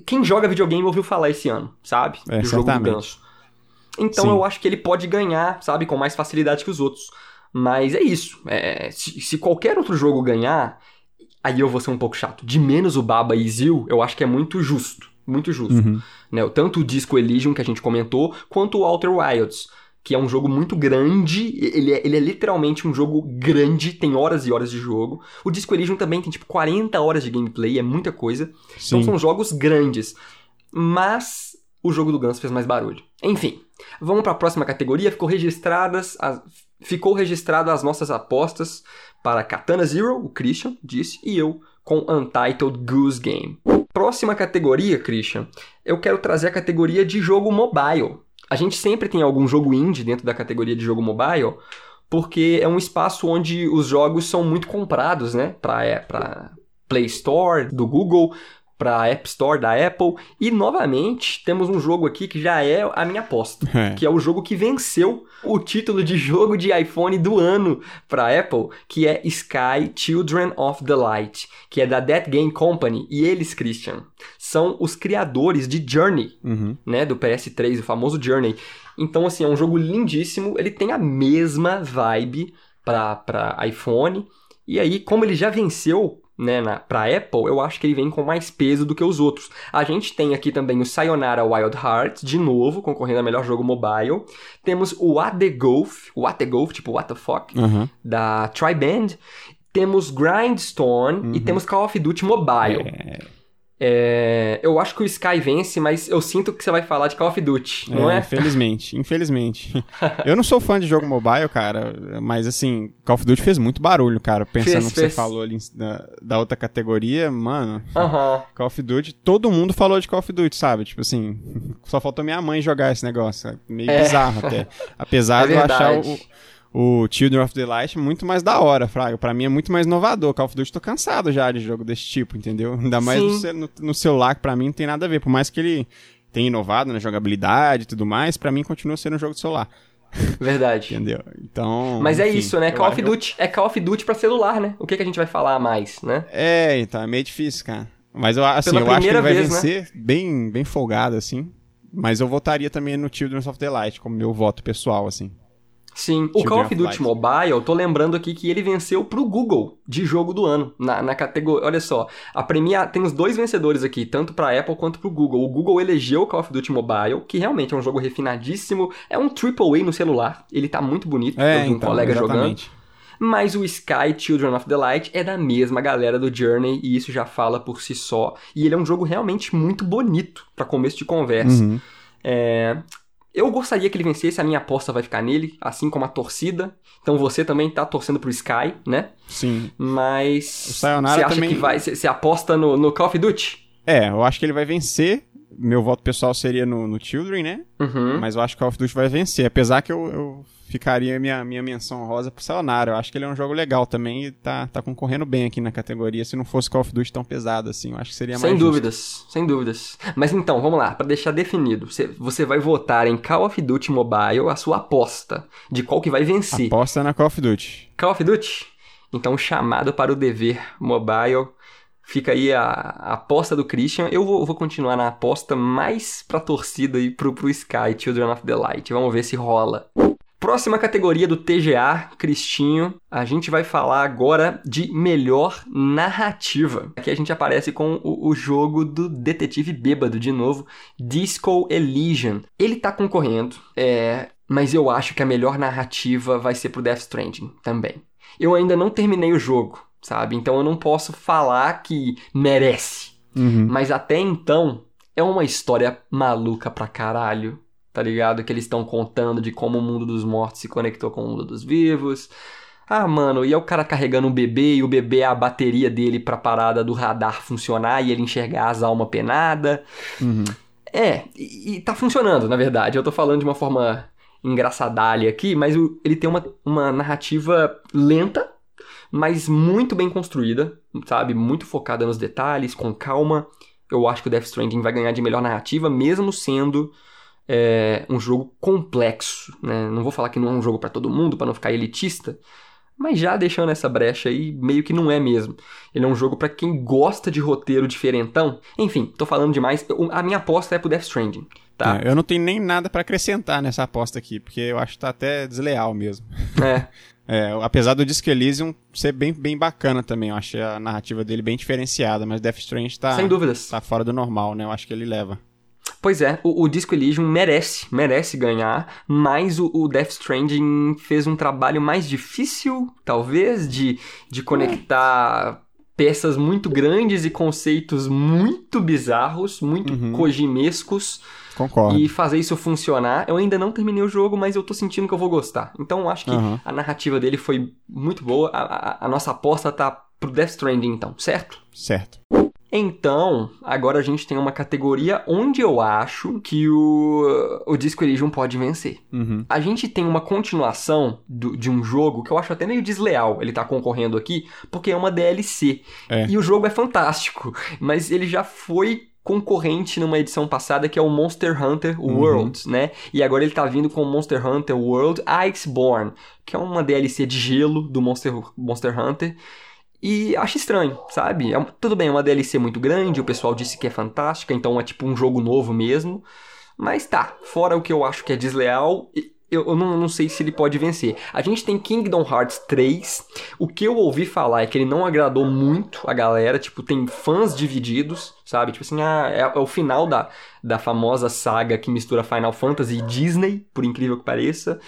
Quem joga videogame ouviu falar esse ano, sabe? É, do jogo do ganso. Então eu acho que ele pode ganhar, sabe, com mais facilidade que os outros. Mas é isso. É, se, se qualquer outro jogo ganhar, aí eu vou ser um pouco chato. De menos o Baba e Zil, eu acho que é muito justo. Muito justo. Uhum. né? Tanto o Disco Elysium que a gente comentou, quanto o Outer Wilds, que é um jogo muito grande, ele é, ele é literalmente um jogo grande, tem horas e horas de jogo. O Disco Elysium também tem tipo 40 horas de gameplay, é muita coisa. Então Sim. são jogos grandes. Mas o jogo do Ganso fez mais barulho. Enfim, vamos para a próxima categoria. Ficou registradas as- ficou registrado as nossas apostas para Katana Zero, o Christian disse, e eu com Untitled Goose Game. Próxima categoria, Christian, eu quero trazer a categoria de jogo mobile. A gente sempre tem algum jogo indie dentro da categoria de jogo mobile, porque é um espaço onde os jogos são muito comprados, né? Para é, Play Store do Google, para App Store da Apple. E novamente temos um jogo aqui que já é a minha aposta, É. que é o jogo que venceu o título de jogo de iPhone do ano para Apple, que é Sky Children of the Light, que é da That Game Company. E eles, Christian, são os criadores de Journey Uhum. né, do PS3, o famoso Journey. Então, assim, é um jogo lindíssimo, ele tem a mesma vibe pra iPhone, e aí, como ele já venceu, né, na, pra Apple, eu acho que ele vem com mais peso do que os outros. A gente tem aqui também o Sayonara Wild Hearts, de novo, concorrendo a melhor jogo mobile. Temos o What the Golf, What the Golf, tipo What the Fuck, Aham. da Triband. Temos Grindstone e temos Call of Duty Mobile. É, eu acho que o Sky vence, mas eu sinto que você vai falar de Call of Duty, não é? Infelizmente, infelizmente. eu não sou fã de jogo mobile, cara, mas assim, Call of Duty fez muito barulho, cara. Pensando Fez, no que fez. você falou ali da, da outra categoria, mano. Call of Duty, todo mundo falou de Call of Duty, sabe? Tipo assim, só faltou minha mãe jogar esse negócio. é Meio É. bizarro até. Apesar É de eu achar o, o Children of the Light muito mais da hora, Fraga. Pra mim é muito mais inovador. Call of Duty tô cansado já de jogo desse tipo, entendeu? Ainda mais no, no, no celular, que pra mim não tem nada a ver. Por mais que ele tenha inovado na jogabilidade e tudo mais, pra mim continua sendo um jogo de celular, Verdade. entendeu? Então. Mas é enfim, isso, né? eu Call of Duty é Call of Duty pra celular, né? O que, que a gente vai falar mais, né? É, então, é meio difícil, cara. Mas eu, assim, Pela eu acho que ele vai vez, né? vencer bem, bem folgado, assim. Mas eu votaria também no Children of the Light, como meu voto pessoal, assim. Sim, o Call of Duty. Mobile, eu tô lembrando aqui que ele venceu pro Google de jogo do ano, na, na categoria, olha só, a premia, tem os dois vencedores aqui, tanto pra Apple quanto pro Google. O Google elegeu o Call of Duty Mobile, que realmente é um jogo refinadíssimo, é um AAA no celular, ele tá muito bonito, eu vi um colega jogando. É, exatamente. Mas o Sky Children of the Light é da mesma galera do Journey e isso já fala por si só. E ele é um jogo realmente muito bonito pra começo de conversa. Uhum. É, Eu gostaria que ele vencesse, a minha aposta vai ficar nele, assim como a torcida. Então você também tá torcendo pro Sky, né? Sim. Mas. O Sayonara Você acha também- que vai. Você aposta no, no Call of Duty? É, eu acho que ele vai vencer. Meu voto pessoal seria no, no Children, né? Uhum. Mas eu acho que Call of Duty vai vencer. Apesar que eu, eu ficaria minha, minha menção rosa pro Sayonara. Eu acho que ele é um jogo legal também e tá, tá concorrendo bem aqui na categoria. Se não fosse Call of Duty tão pesado assim, eu acho que seria mais Sem justo. dúvidas, sem dúvidas. Mas então, vamos lá, pra deixar definido. Você, você vai votar em Call of Duty Mobile, a sua aposta de qual que vai vencer. Aposta na Call of Duty. Call of Duty? Então, chamado para o dever mobile. Fica aí a, a aposta do Christian. Eu vou, vou continuar na aposta mais pra torcida e pro, pro Sky, Children of the Light. Vamos ver se rola. Próxima categoria do TGA, Cristinho. A gente vai falar agora de melhor narrativa. Aqui a gente aparece com o, o jogo do detetive bêbado, de novo, Disco Elysium. Ele tá concorrendo, é, mas eu acho que a melhor narrativa vai ser pro Death Stranding também. Eu ainda não terminei o jogo, sabe? Então eu não posso falar que merece. Uhum. Mas até então, é uma história maluca pra caralho, tá ligado? Que eles estão contando de como o mundo dos mortos se conectou com o mundo dos vivos. Ah, mano, e é o cara carregando um bebê e o bebê é a bateria dele pra parada do radar funcionar e ele enxergar as almas penadas. Uhum. É, e, e tá funcionando, na verdade. Eu tô falando de uma forma engraçadalha aqui, mas ele tem uma, uma narrativa lenta, mas muito bem construída, sabe? Muito focada nos detalhes, com calma. Eu acho que o Death Stranding vai ganhar de melhor narrativa, mesmo sendo é, um jogo complexo, né? Não vou falar que não é um jogo para todo mundo, para não ficar elitista, mas já deixando essa brecha aí, meio que não é mesmo. Ele é um jogo para quem gosta de roteiro diferentão. Enfim, tô falando demais. Eu- A minha aposta é pro Death Stranding, tá? É, eu não tenho nem nada pra acrescentar nessa aposta aqui, porque eu acho que tá até desleal mesmo. É. É, apesar do Disco Elysium ser bem, bem bacana também, eu achei a narrativa dele bem diferenciada, mas Death Stranding tá, Sem dúvidas. tá fora do normal, né? Eu acho que ele leva. Pois é, o, o Disco Elysium merece, merece ganhar, mas o, o Death Stranding fez um trabalho mais difícil, talvez, de, de conectar peças muito grandes e conceitos muito bizarros, muito Uhum. kojimescos, Concordo. e fazer isso funcionar. Eu ainda não terminei o jogo, mas eu tô sentindo que eu vou gostar. Então eu acho que Aham. a narrativa dele foi muito boa. A, a- a nossa aposta tá pro Death Stranding, então, certo? Certo. Então, agora a gente tem uma categoria onde eu acho que o, o Disco Elysium pode vencer. Uhum. A gente tem uma continuação do- de um jogo que eu acho até meio desleal ele tá concorrendo aqui, porque é uma DLC. É. E o jogo é fantástico, mas ele já foi concorrente numa edição passada que é o Monster Hunter Uhum. World, né? E agora ele tá vindo com o Monster Hunter World Iceborne, que é uma DLC de gelo do Monster, Monster Hunter. E acho estranho, sabe? É tudo bem, é uma DLC muito grande, o pessoal disse que é fantástica, então é tipo um jogo novo mesmo. Mas tá, fora o que eu acho que é desleal, eu, eu não, não sei se ele pode vencer. A gente tem Kingdom Hearts 3. O que eu ouvi falar é que ele não agradou muito a galera. Tipo, tem fãs divididos, sabe? Tipo assim, ah, é, é o final da, da famosa saga que mistura Final Fantasy e Disney, por incrível que pareça.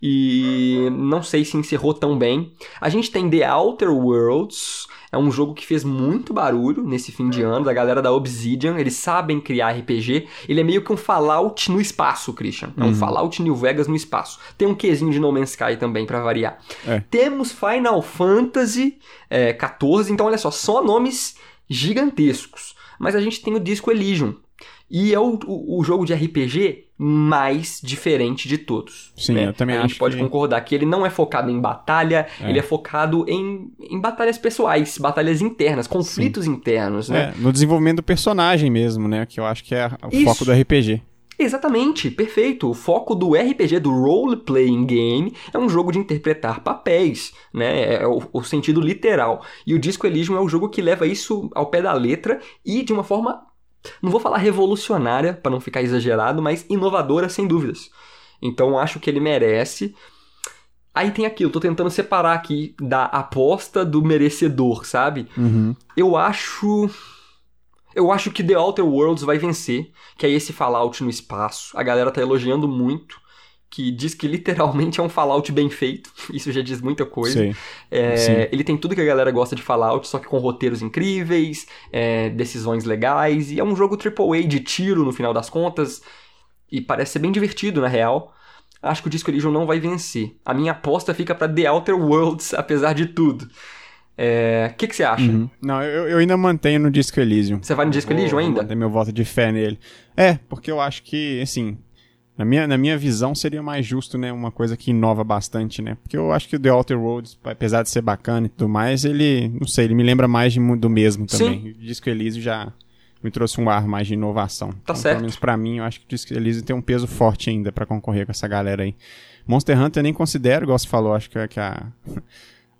E não sei se encerrou tão bem. A gente tem The Outer Worlds. É um jogo que fez muito barulho nesse fim de ano, da galera da Obsidian. Eles sabem criar RPG. Ele é meio que um Fallout no espaço, Christian. É um Fallout New Vegas no espaço. Tem um quesinho de No Man's Sky também, pra variar. É. Temos Final Fantasy é, 14. Então, olha só, só nomes gigantescos. Mas a gente tem o Disco Elysium. E é o, o, o jogo de RPG mais diferente de todos. Sim, né? eu também A gente acho pode que- concordar que ele não é focado em batalha, É. ele é focado em, em batalhas pessoais, batalhas internas, conflitos internos, né? É, no desenvolvimento do personagem mesmo, né? Que eu acho que é o Isso. foco do RPG. Exatamente, perfeito. O foco do RPG, do Role Playing Game, é um jogo de interpretar papéis, né? É o, o sentido literal. E o Disco Elysium é o jogo que leva isso ao pé da letra e de uma forma, não vou falar revolucionária, para não ficar exagerado, mas inovadora, sem dúvidas. Então acho que ele merece. Aí tem aquilo, tô tentando separar aqui da aposta do merecedor, sabe? Uhum. Eu acho. Eu acho que The Outer Worlds vai vencer, que é esse Fallout no espaço. A galera tá elogiando muito, que diz que literalmente é um Fallout bem feito. Isso já diz muita coisa. É, Sim. ele tem tudo que a galera gosta de Fallout, só que com roteiros incríveis, é, decisões legais, e é um jogo AAA de tiro no final das contas, e parece ser bem divertido na real. Acho que o Disco Elysium não vai vencer. A minha aposta fica pra The Outer Worlds, apesar de tudo. O que, que você acha? Uhum. Não, eu, eu ainda mantenho no Disco Elysium. Você vai no Disco Elysium ainda? manter meu voto de fé nele. É, porque eu acho que, assim, na minha, na minha visão seria mais justo, né, uma coisa que inova bastante, né? Porque eu acho que o The Outer Worlds, apesar de ser bacana e tudo mais, ele, não sei, ele me lembra mais de, do mesmo também. O Disco Elysium já me trouxe um ar mais de inovação. Então, certo. Pelo menos pra mim, eu acho que o Disco Elysium tem um peso forte ainda pra concorrer com essa galera aí. Monster Hunter eu nem considero, igual você falou, acho que, que a...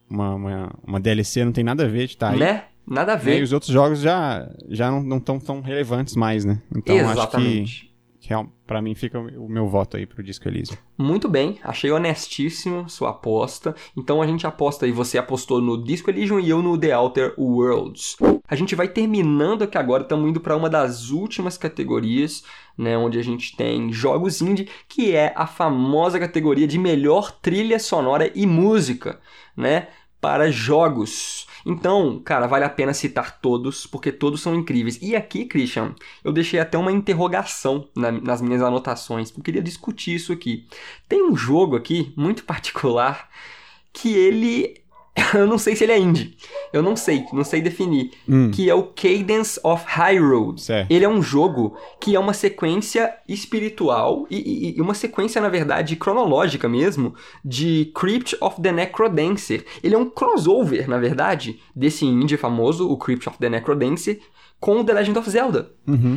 Uma, uma, uma DLC não tem nada a ver de estar aí. Né? Nada a Né, E ver. os outros jogos já, já não estão tão relevantes mais, né? Então acho que, Real- pra mim fica o meu voto aí pro Disco Elysium. Muito bem, achei honestíssimo sua aposta. Então a gente aposta aí, você apostou no Disco Elysium e eu no The Outer Worlds. A gente vai terminando aqui agora, estamos indo para uma das últimas categorias, né, onde a gente tem jogos indie, que é a famosa categoria de melhor trilha sonora e música, né, para jogos. Então, cara, vale a pena citar todos, porque todos são incríveis. E aqui, Christian, eu deixei até uma interrogação na- nas minhas anotações, porque eu queria discutir isso aqui. Tem um jogo aqui, muito particular, que ele eu não sei se ele é indie. Eu não sei, não sei definir. Que é o Cadence of Hyrule. Certo. Ele é um jogo que é uma sequência espiritual e, e- e uma sequência, na verdade, cronológica mesmo, de Crypt of the Necrodancer. Ele é um crossover, na verdade, desse indie famoso, o Crypt of the Necrodancer, com o The Legend of Zelda.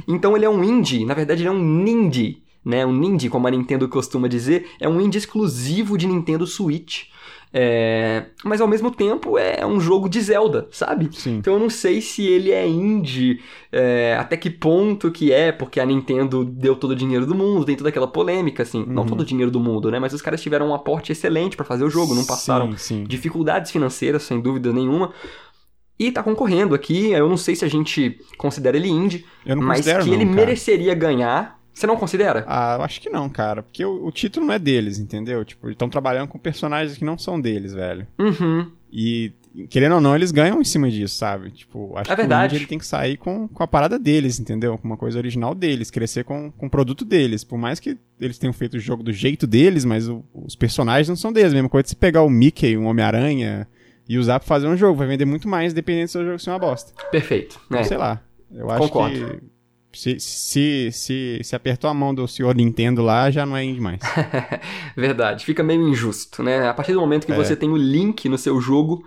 Então ele é um indie, na verdade ele é um nindie, né? Um nindie, como a Nintendo costuma dizer, é um indie exclusivo de Nintendo Switch. É, Mas ao mesmo tempo é um jogo de Zelda, sabe? Sim. Então eu não sei se ele é indie, é, até que ponto que é, porque a Nintendo deu todo o dinheiro do mundo, tem toda aquela polêmica, assim. Não todo o dinheiro do mundo, né? Mas os caras tiveram um aporte excelente pra fazer o jogo, não passaram Sim, sim. dificuldades financeiras, sem dúvida nenhuma. E tá concorrendo aqui, eu não sei se a gente considera ele indie, mas que não, ele cara. mereceria ganhar. Você não considera? Ah, eu acho que não, cara. Porque o, o título não é deles, entendeu? Tipo, eles estão trabalhando com personagens que não são deles, velho. Uhum. E, querendo ou não, eles ganham em cima disso, sabe? Tipo, acho É que verdade. o indie, ele tem que sair com, com a parada deles, entendeu? Com uma coisa original deles, crescer com, com o produto deles. Por mais que eles tenham feito o jogo do jeito deles, mas o- os personagens não são deles. Mesma coisa de você pegar o Mickey, um Homem-Aranha, e usar pra fazer um jogo. Vai vender muito mais, dependendo se o jogo ser uma bosta. Perfeito. É. Sei lá. Eu acho Concordo. que. Se, se, se, se apertou a mão do senhor Nintendo lá, já não é indie mais. Verdade, fica meio injusto, né? A partir do momento que É. você tem o link no seu jogo,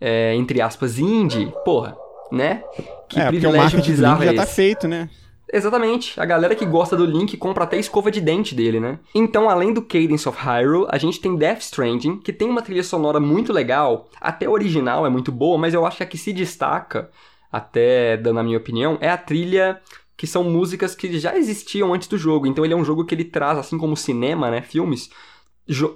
é, entre aspas, indie, porra, né? Que é, porque o privilégio marketing do bizarro Link é já tá esse? feito, né? Exatamente. A galera que gosta do Link compra até escova de dente dele, né? Então, além do Cadence of Hyrule, a gente tem Death Stranding, que tem uma trilha sonora muito legal. Até a original é muito boa, mas eu acho que a que se destaca, até dando a minha opinião, é a trilha que são músicas que já existiam antes do jogo. Então ele é um jogo que ele traz, assim como cinema, né, filmes,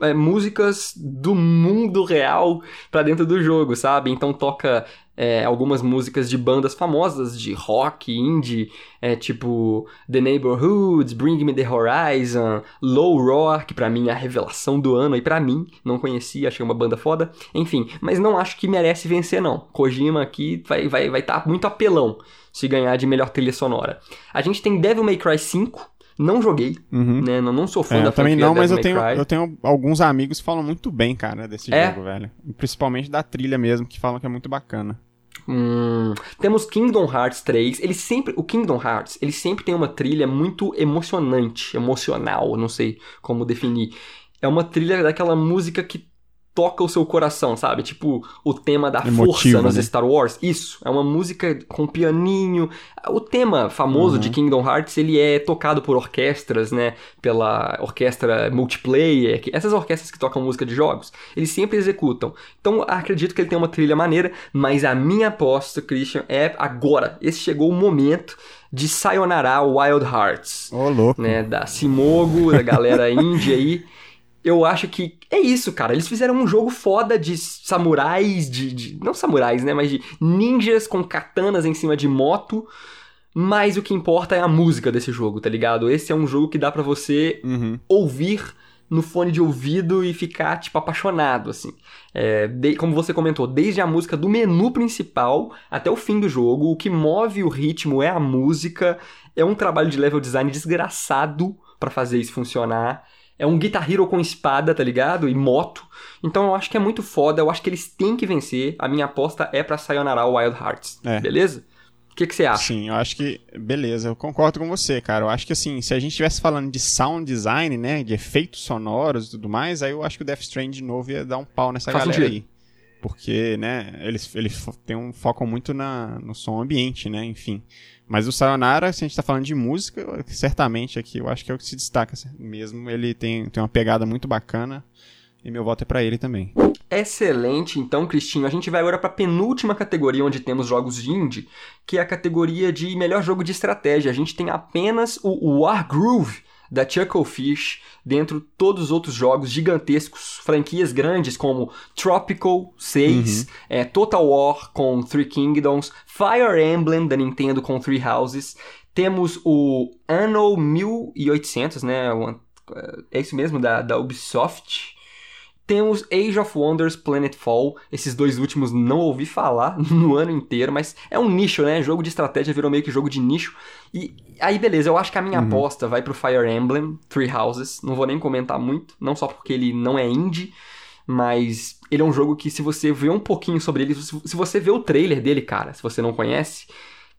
é, músicas do mundo real pra dentro do jogo, sabe? Então toca é, algumas músicas de bandas famosas de rock, indie, é, tipo The Neighborhoods, Bring Me The Horizon, Low Roar, que pra mim é a revelação do ano, e pra mim, não conhecia, achei uma banda foda, enfim, mas não acho que merece vencer não. Kojima aqui vai vai vai tá muito apelão se ganhar de melhor trilha sonora. A gente tem Devil May Cry 5, não joguei, Uhum. né? Não, não sou fã É, da também não, mas eu tenho, Cry. eu tenho alguns amigos que falam muito bem, cara, desse É? jogo, velho. Principalmente da trilha mesmo, que falam que é muito bacana. Hum, temos Kingdom Hearts 3. Ele sempre, o Kingdom Hearts, ele sempre tem uma trilha muito emocionante, emocional, não sei como definir. É uma trilha daquela música que toca o seu coração, sabe? Tipo o tema da Emotiva, força nos né? Star Wars. Isso, é uma música com pianinho. O tema famoso Uhum. de Kingdom Hearts, ele é tocado por orquestras, né? Pela orquestra multiplayer, que- essas orquestras que tocam música de jogos, eles sempre executam. Então, acredito que ele tem uma trilha maneira, mas a minha aposta, Christian, é agora. Esse chegou o momento de Sayonara Wild Hearts Ô, louco. né, da Simogo, da galera índia aí. Eu acho que é isso, cara. Eles fizeram um jogo foda de samurais, de, de- Não samurais, né? Mas de ninjas com katanas em cima de moto. Mas o que importa é a música desse jogo, tá ligado? Esse é um jogo que dá pra você Uhum. ouvir no fone de ouvido e ficar, tipo, apaixonado, assim. É, de- como você comentou, desde a música do menu principal até o fim do jogo, o que move o ritmo é a música. É um trabalho de level design desgraçado pra fazer isso funcionar. É um Guitar Hero com espada, tá ligado? E moto. Então eu acho que é muito foda, eu acho que eles têm que vencer. A minha aposta é pra Sayonara Wild Hearts. É. Beleza? O que que você acha? Sim, eu acho que. Beleza, eu concordo com você, cara. Eu acho que assim, se a gente estivesse falando de sound design, né? De efeitos sonoros e tudo mais, aí eu acho que o Death Strand de novo ia dar um pau nessa Faz galera sentido. aí. Porque, né, eles, eles tem um, focam muito na, no som ambiente, né? Enfim. Mas o Sayonara, se a gente tá falando de música, certamente aqui eu acho que é o que se destaca mesmo. Ele tem, tem uma pegada muito bacana. E meu voto é pra ele também. Excelente, então, Cristinho. A gente vai agora para a penúltima categoria onde temos jogos de indie, que é a categoria de melhor jogo de estratégia. A gente tem apenas o Wargroove da Chucklefish, dentro de todos os outros jogos gigantescos, franquias grandes como Tropical 6, é, Total War com Three Kingdoms, Fire Emblem da Nintendo com Three Houses. Temos o Anno 1800, né? É isso mesmo, da, da Ubisoft. Temos Age of Wonders Planetfall. Esses dois últimos não ouvi falar no ano inteiro, mas é um nicho, né? Jogo de estratégia virou meio que jogo de nicho. E aí, beleza, eu acho que a minha aposta vai pro Fire Emblem Three Houses. Não vou nem comentar muito, não só porque ele não é indie, mas ele é um jogo que se você vê um pouquinho sobre ele, se se você vê o trailer dele, cara, se você não conhece,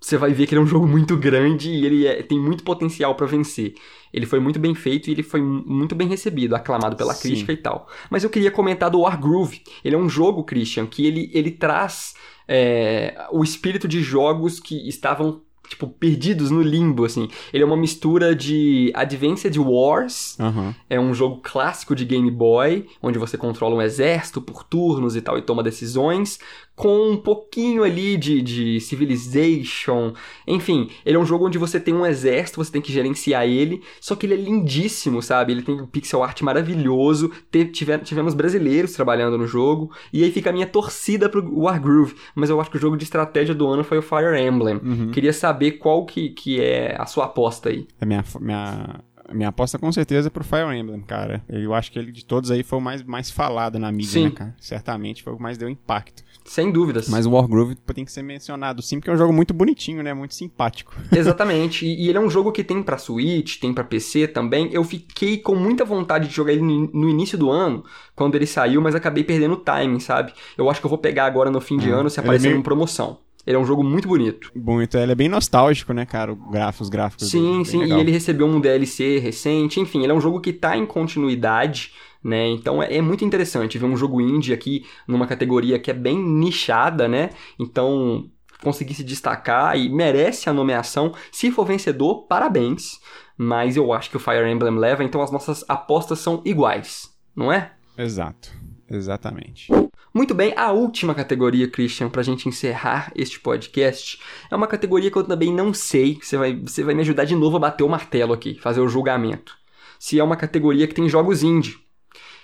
você vai ver que ele é um jogo muito grande e ele é- tem muito potencial pra vencer. Ele foi muito bem feito e ele foi mu- muito bem recebido, aclamado pela Sim. crítica e tal. Mas eu queria comentar do Wargroove. Ele é um jogo, Christian, que ele, ele traz é, o espírito de jogos que estavam tipo perdidos no limbo assim. Ele é uma mistura de Advanced Wars, Aham. é um jogo clássico de Game Boy, onde você controla um exército por turnos e tal e toma decisões, com um pouquinho ali de, de Civilization. Enfim, ele é um jogo onde você tem um exército, você tem que gerenciar ele, só que ele é lindíssimo, sabe? Ele tem um pixel art maravilhoso, tiver- tivemos brasileiros trabalhando no jogo, e aí fica a minha torcida pro Wargroove, mas eu acho que o jogo de estratégia do ano foi o Fire Emblem. Uhum. Queria saber qual que, que é a sua aposta aí. A minha, minha, minha aposta com certeza é pro Fire Emblem, cara. Eu acho que ele de todos aí foi o mais, mais falado na mídia, né, cara? Certamente foi o que mais deu impacto. Sem dúvidas. Mas o Wargroove tem que ser mencionado sim, porque é um jogo muito bonitinho, né? Muito simpático. Exatamente. E, e ele é um jogo que tem pra Switch, tem pra PC também. Eu fiquei com muita vontade de jogar ele no, no início do ano, quando ele saiu, mas acabei perdendo o timing, sabe? Eu acho que eu vou pegar agora no fim de Ah, ano se é aparecer meio- em promoção. Ele é um jogo muito bonito. Bom, então ele é bem nostálgico, né, cara? O grafo, os gráficos. Sim, sim, legal. e ele recebeu um DLC recente, enfim, ele é um jogo que tá em continuidade, né? Então é, é muito interessante ver um jogo indie aqui numa categoria que é bem nichada, né? Então conseguir se destacar e merece a nomeação. Se for vencedor, parabéns. Mas eu acho que o Fire Emblem leva, então as nossas apostas são iguais, não é? Exato. Exatamente. Muito bem, a última categoria, Christian, pra gente encerrar este podcast, é uma categoria que eu também não sei. Você vai, você vai me ajudar de novo a bater o martelo aqui, fazer o julgamento. Se é uma categoria que tem jogos indie,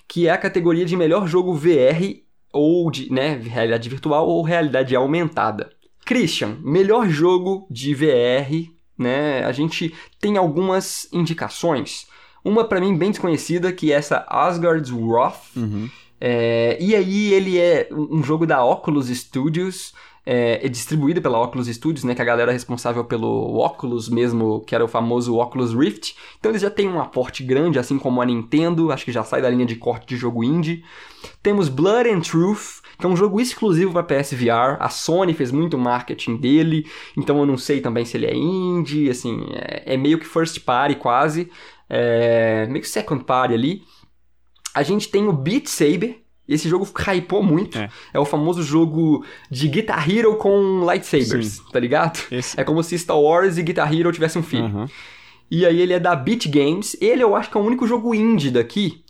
que é a categoria de melhor jogo VR ou de, né, realidade virtual ou realidade aumentada. Christian, melhor jogo de VR, né? A gente tem algumas indicações. Uma pra mim bem desconhecida, que é essa Asgard's Wrath, Uhum. é, e aí ele é um jogo da Oculus Studios, é, é distribuído pela Oculus Studios, né, que é a galera responsável pelo Oculus mesmo, que era o famoso Oculus Rift. Então eles já têm um aporte grande, assim como a Nintendo, acho que já sai da linha de corte de jogo indie. Temos Blood and Truth, que é um jogo exclusivo para PSVR. A Sony fez muito marketing dele, então eu não sei também se ele é indie, assim, é, é meio que first party quase, é, meio que second party ali. A gente tem o Beat Saber. Esse jogo hypou muito. É. É. o famoso jogo de Guitar Hero com lightsabers, Sim. tá ligado? Esse... É como se Star Wars e Guitar Hero tivessem um filho. Aham. E aí ele é da Beat Games. Ele eu acho que é o único jogo indie daqui.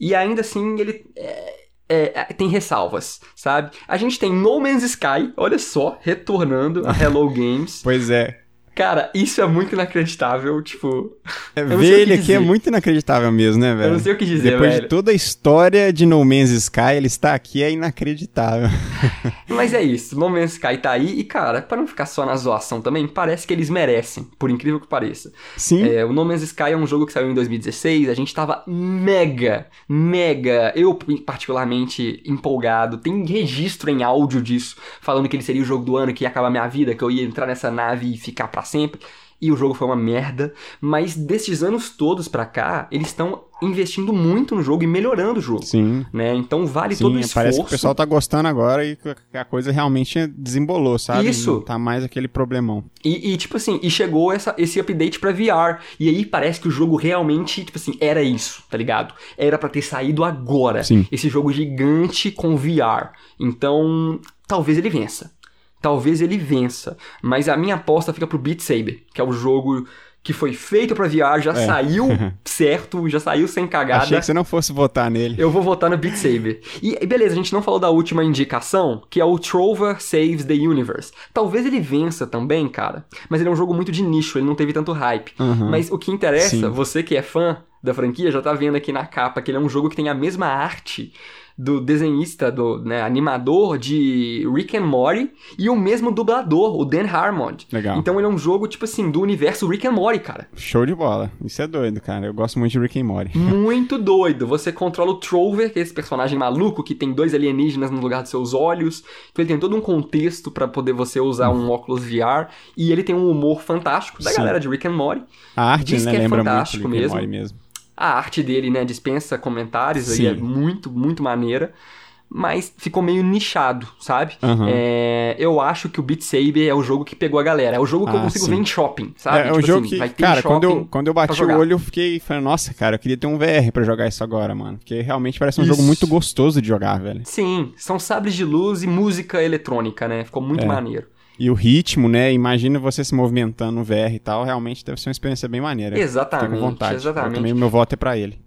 E ainda assim ele é, é, é, tem ressalvas, sabe? A gente tem No Man's Sky, olha só, retornando a Hello Games. Pois é. Cara, isso é muito inacreditável, tipo... É, ver ele aqui é muito inacreditável mesmo, né, velho? Eu não sei o que dizer, Depois velho. de toda a história de No Man's Sky, ele está aqui, é inacreditável. Mas é isso, No Man's Sky tá aí e, cara, pra não ficar só na zoação também, parece que eles merecem, por incrível que pareça. Sim. É, o No Man's Sky é um jogo que saiu em 2016, a gente tava mega, mega, eu particularmente empolgado. Tem registro em áudio disso, falando que ele seria o jogo do ano, que ia acabar minha vida, que eu ia entrar nessa nave e ficar pra sempre. E o jogo foi uma merda, mas desses anos todos pra cá, eles estão investindo muito no jogo e melhorando o jogo, Sim. né? Então vale todo o Sim, esforço. parece que o pessoal tá gostando agora e que a coisa realmente desembolou, sabe? Isso. Não tá mais aquele problemão. E, e, tipo assim, e chegou essa, esse update pra VR. E aí parece que o jogo realmente, tipo assim, era isso, tá ligado? Era pra ter saído agora. Sim. Esse jogo gigante com VR. Então, talvez ele vença. Talvez ele vença. Mas a minha aposta fica pro Beat Saber, que é o jogo que foi feito pra VR, já É. saiu certo, já saiu sem cagada. Achei que você não fosse votar nele. Eu vou votar no Beat Saber. E beleza, a gente não falou da última indicação, que é o Trover Saves the Universe. Talvez ele vença também, cara, mas ele é um jogo muito de nicho, ele não teve tanto hype. Uhum. Mas o que interessa, Sim. você que é fã da franquia, já tá vendo aqui na capa que ele é um jogo que tem a mesma arte do desenhista, do né, animador de Rick and Morty e o mesmo dublador, o Dan Harmon. Legal. Então ele é um jogo, tipo assim, do universo Rick and Morty, cara. Show de bola. Isso é doido, cara. Eu gosto muito de Rick and Morty. Muito doido. Você controla o Trover, que é esse personagem maluco que tem dois alienígenas no lugar dos seus olhos. Então ele tem todo um contexto pra poder você usar um óculos VR. E ele tem um humor fantástico da Sim. galera de Rick and Morty. A arte, Diz né, que é lembra muito fantástico Rick and mesmo. Morty mesmo. A arte dele, né, dispensa comentários, aí Sim. é muito, muito maneira. Mas ficou meio nichado, sabe? Aham. É, eu acho que o Beat Saber é o jogo que pegou a galera. É o jogo que eu Ah, consigo sim. ver em shopping, sabe? É, é um Tipo jogo assim, que, vai ter cara, quando eu, quando eu bati o olho, eu fiquei falando, nossa, cara, eu queria ter um VR pra jogar isso agora, mano. Porque realmente parece um Isso. jogo muito gostoso de jogar, velho. Sim, são sabres de luz e música eletrônica, né? Ficou muito É. maneiro. E o ritmo, né? Imagina você se movimentando no VR e tal, realmente deve ser uma experiência bem maneira. Exatamente, Fiquei com vontade. exatamente. Eu também, meu voto é pra ele.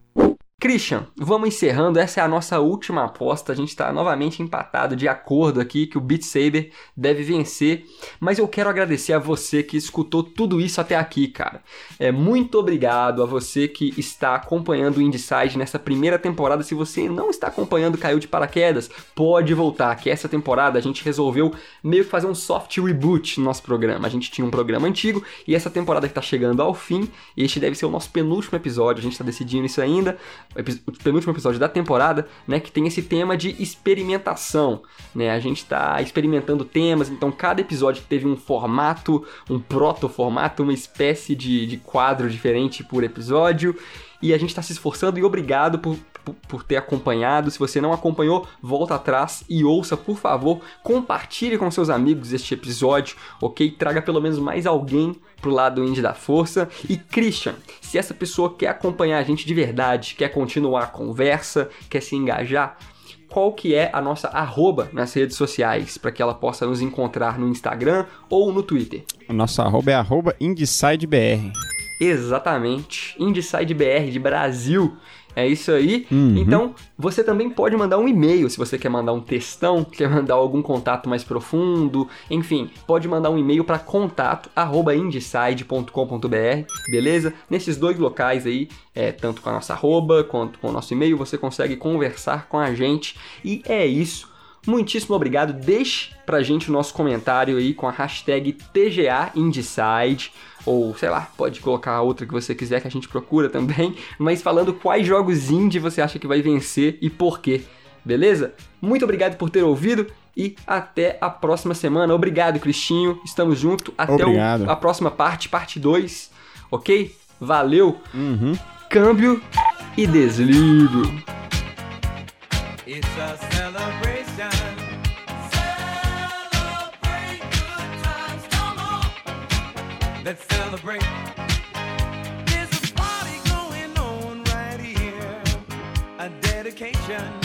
Christian, vamos encerrando. Essa é a nossa última aposta. A gente está novamente empatado de acordo aqui que o Beat Saber deve vencer. Mas eu quero agradecer a você que escutou tudo isso até aqui, cara. É muito obrigado a você que está acompanhando o Indieside nessa primeira temporada. Se você não está acompanhando, caiu de paraquedas, pode voltar. Que essa temporada a gente resolveu meio que fazer um soft reboot no nosso programa. A gente tinha um programa antigo e essa temporada que está chegando ao fim. Este deve ser o nosso penúltimo episódio. A gente está decidindo isso ainda o penúltimo episódio da temporada, né, que tem esse tema de experimentação, né? A gente está experimentando temas, então cada episódio teve um formato, um proto-formato, uma espécie de, de quadro diferente por episódio, e a gente está se esforçando e obrigado por, por, ter acompanhado. Se você não acompanhou, volta atrás e ouça, por favor, compartilhe com seus amigos este episódio, ok? Traga pelo menos mais alguém pro lado indie da força. E Christian, se essa pessoa quer acompanhar a gente de verdade, quer continuar a conversa, quer se engajar, qual que é a nossa arroba nas redes sociais para que ela possa nos encontrar no Instagram ou no Twitter? O nosso arroba é arroba IndiesideBR. Exatamente, Indicide BR de Brasil. É isso aí. Uhum. Então, você também pode mandar um e-mail se você quer mandar um textão, quer mandar algum contato mais profundo, enfim, pode mandar um e-mail para contato@indicide.com.br, beleza? Nesses dois locais aí, é, tanto com a nossa arroba quanto com o nosso e-mail, você consegue conversar com a gente. E é isso. Muitíssimo obrigado. Deixe pra gente o nosso comentário aí com a hashtag TGA. Ou, sei lá, pode colocar a outra que você quiser que a gente procura também. Mas falando quais jogos indie você acha que vai vencer e por quê. Beleza? Muito obrigado por ter ouvido e até a próxima semana. Obrigado, Cristinho. Estamos juntos. Até o- a próxima parte, parte 2. Ok? Valeu. Uhum. Câmbio e desligo. Let's celebrate. There's a party going on right here. A dedication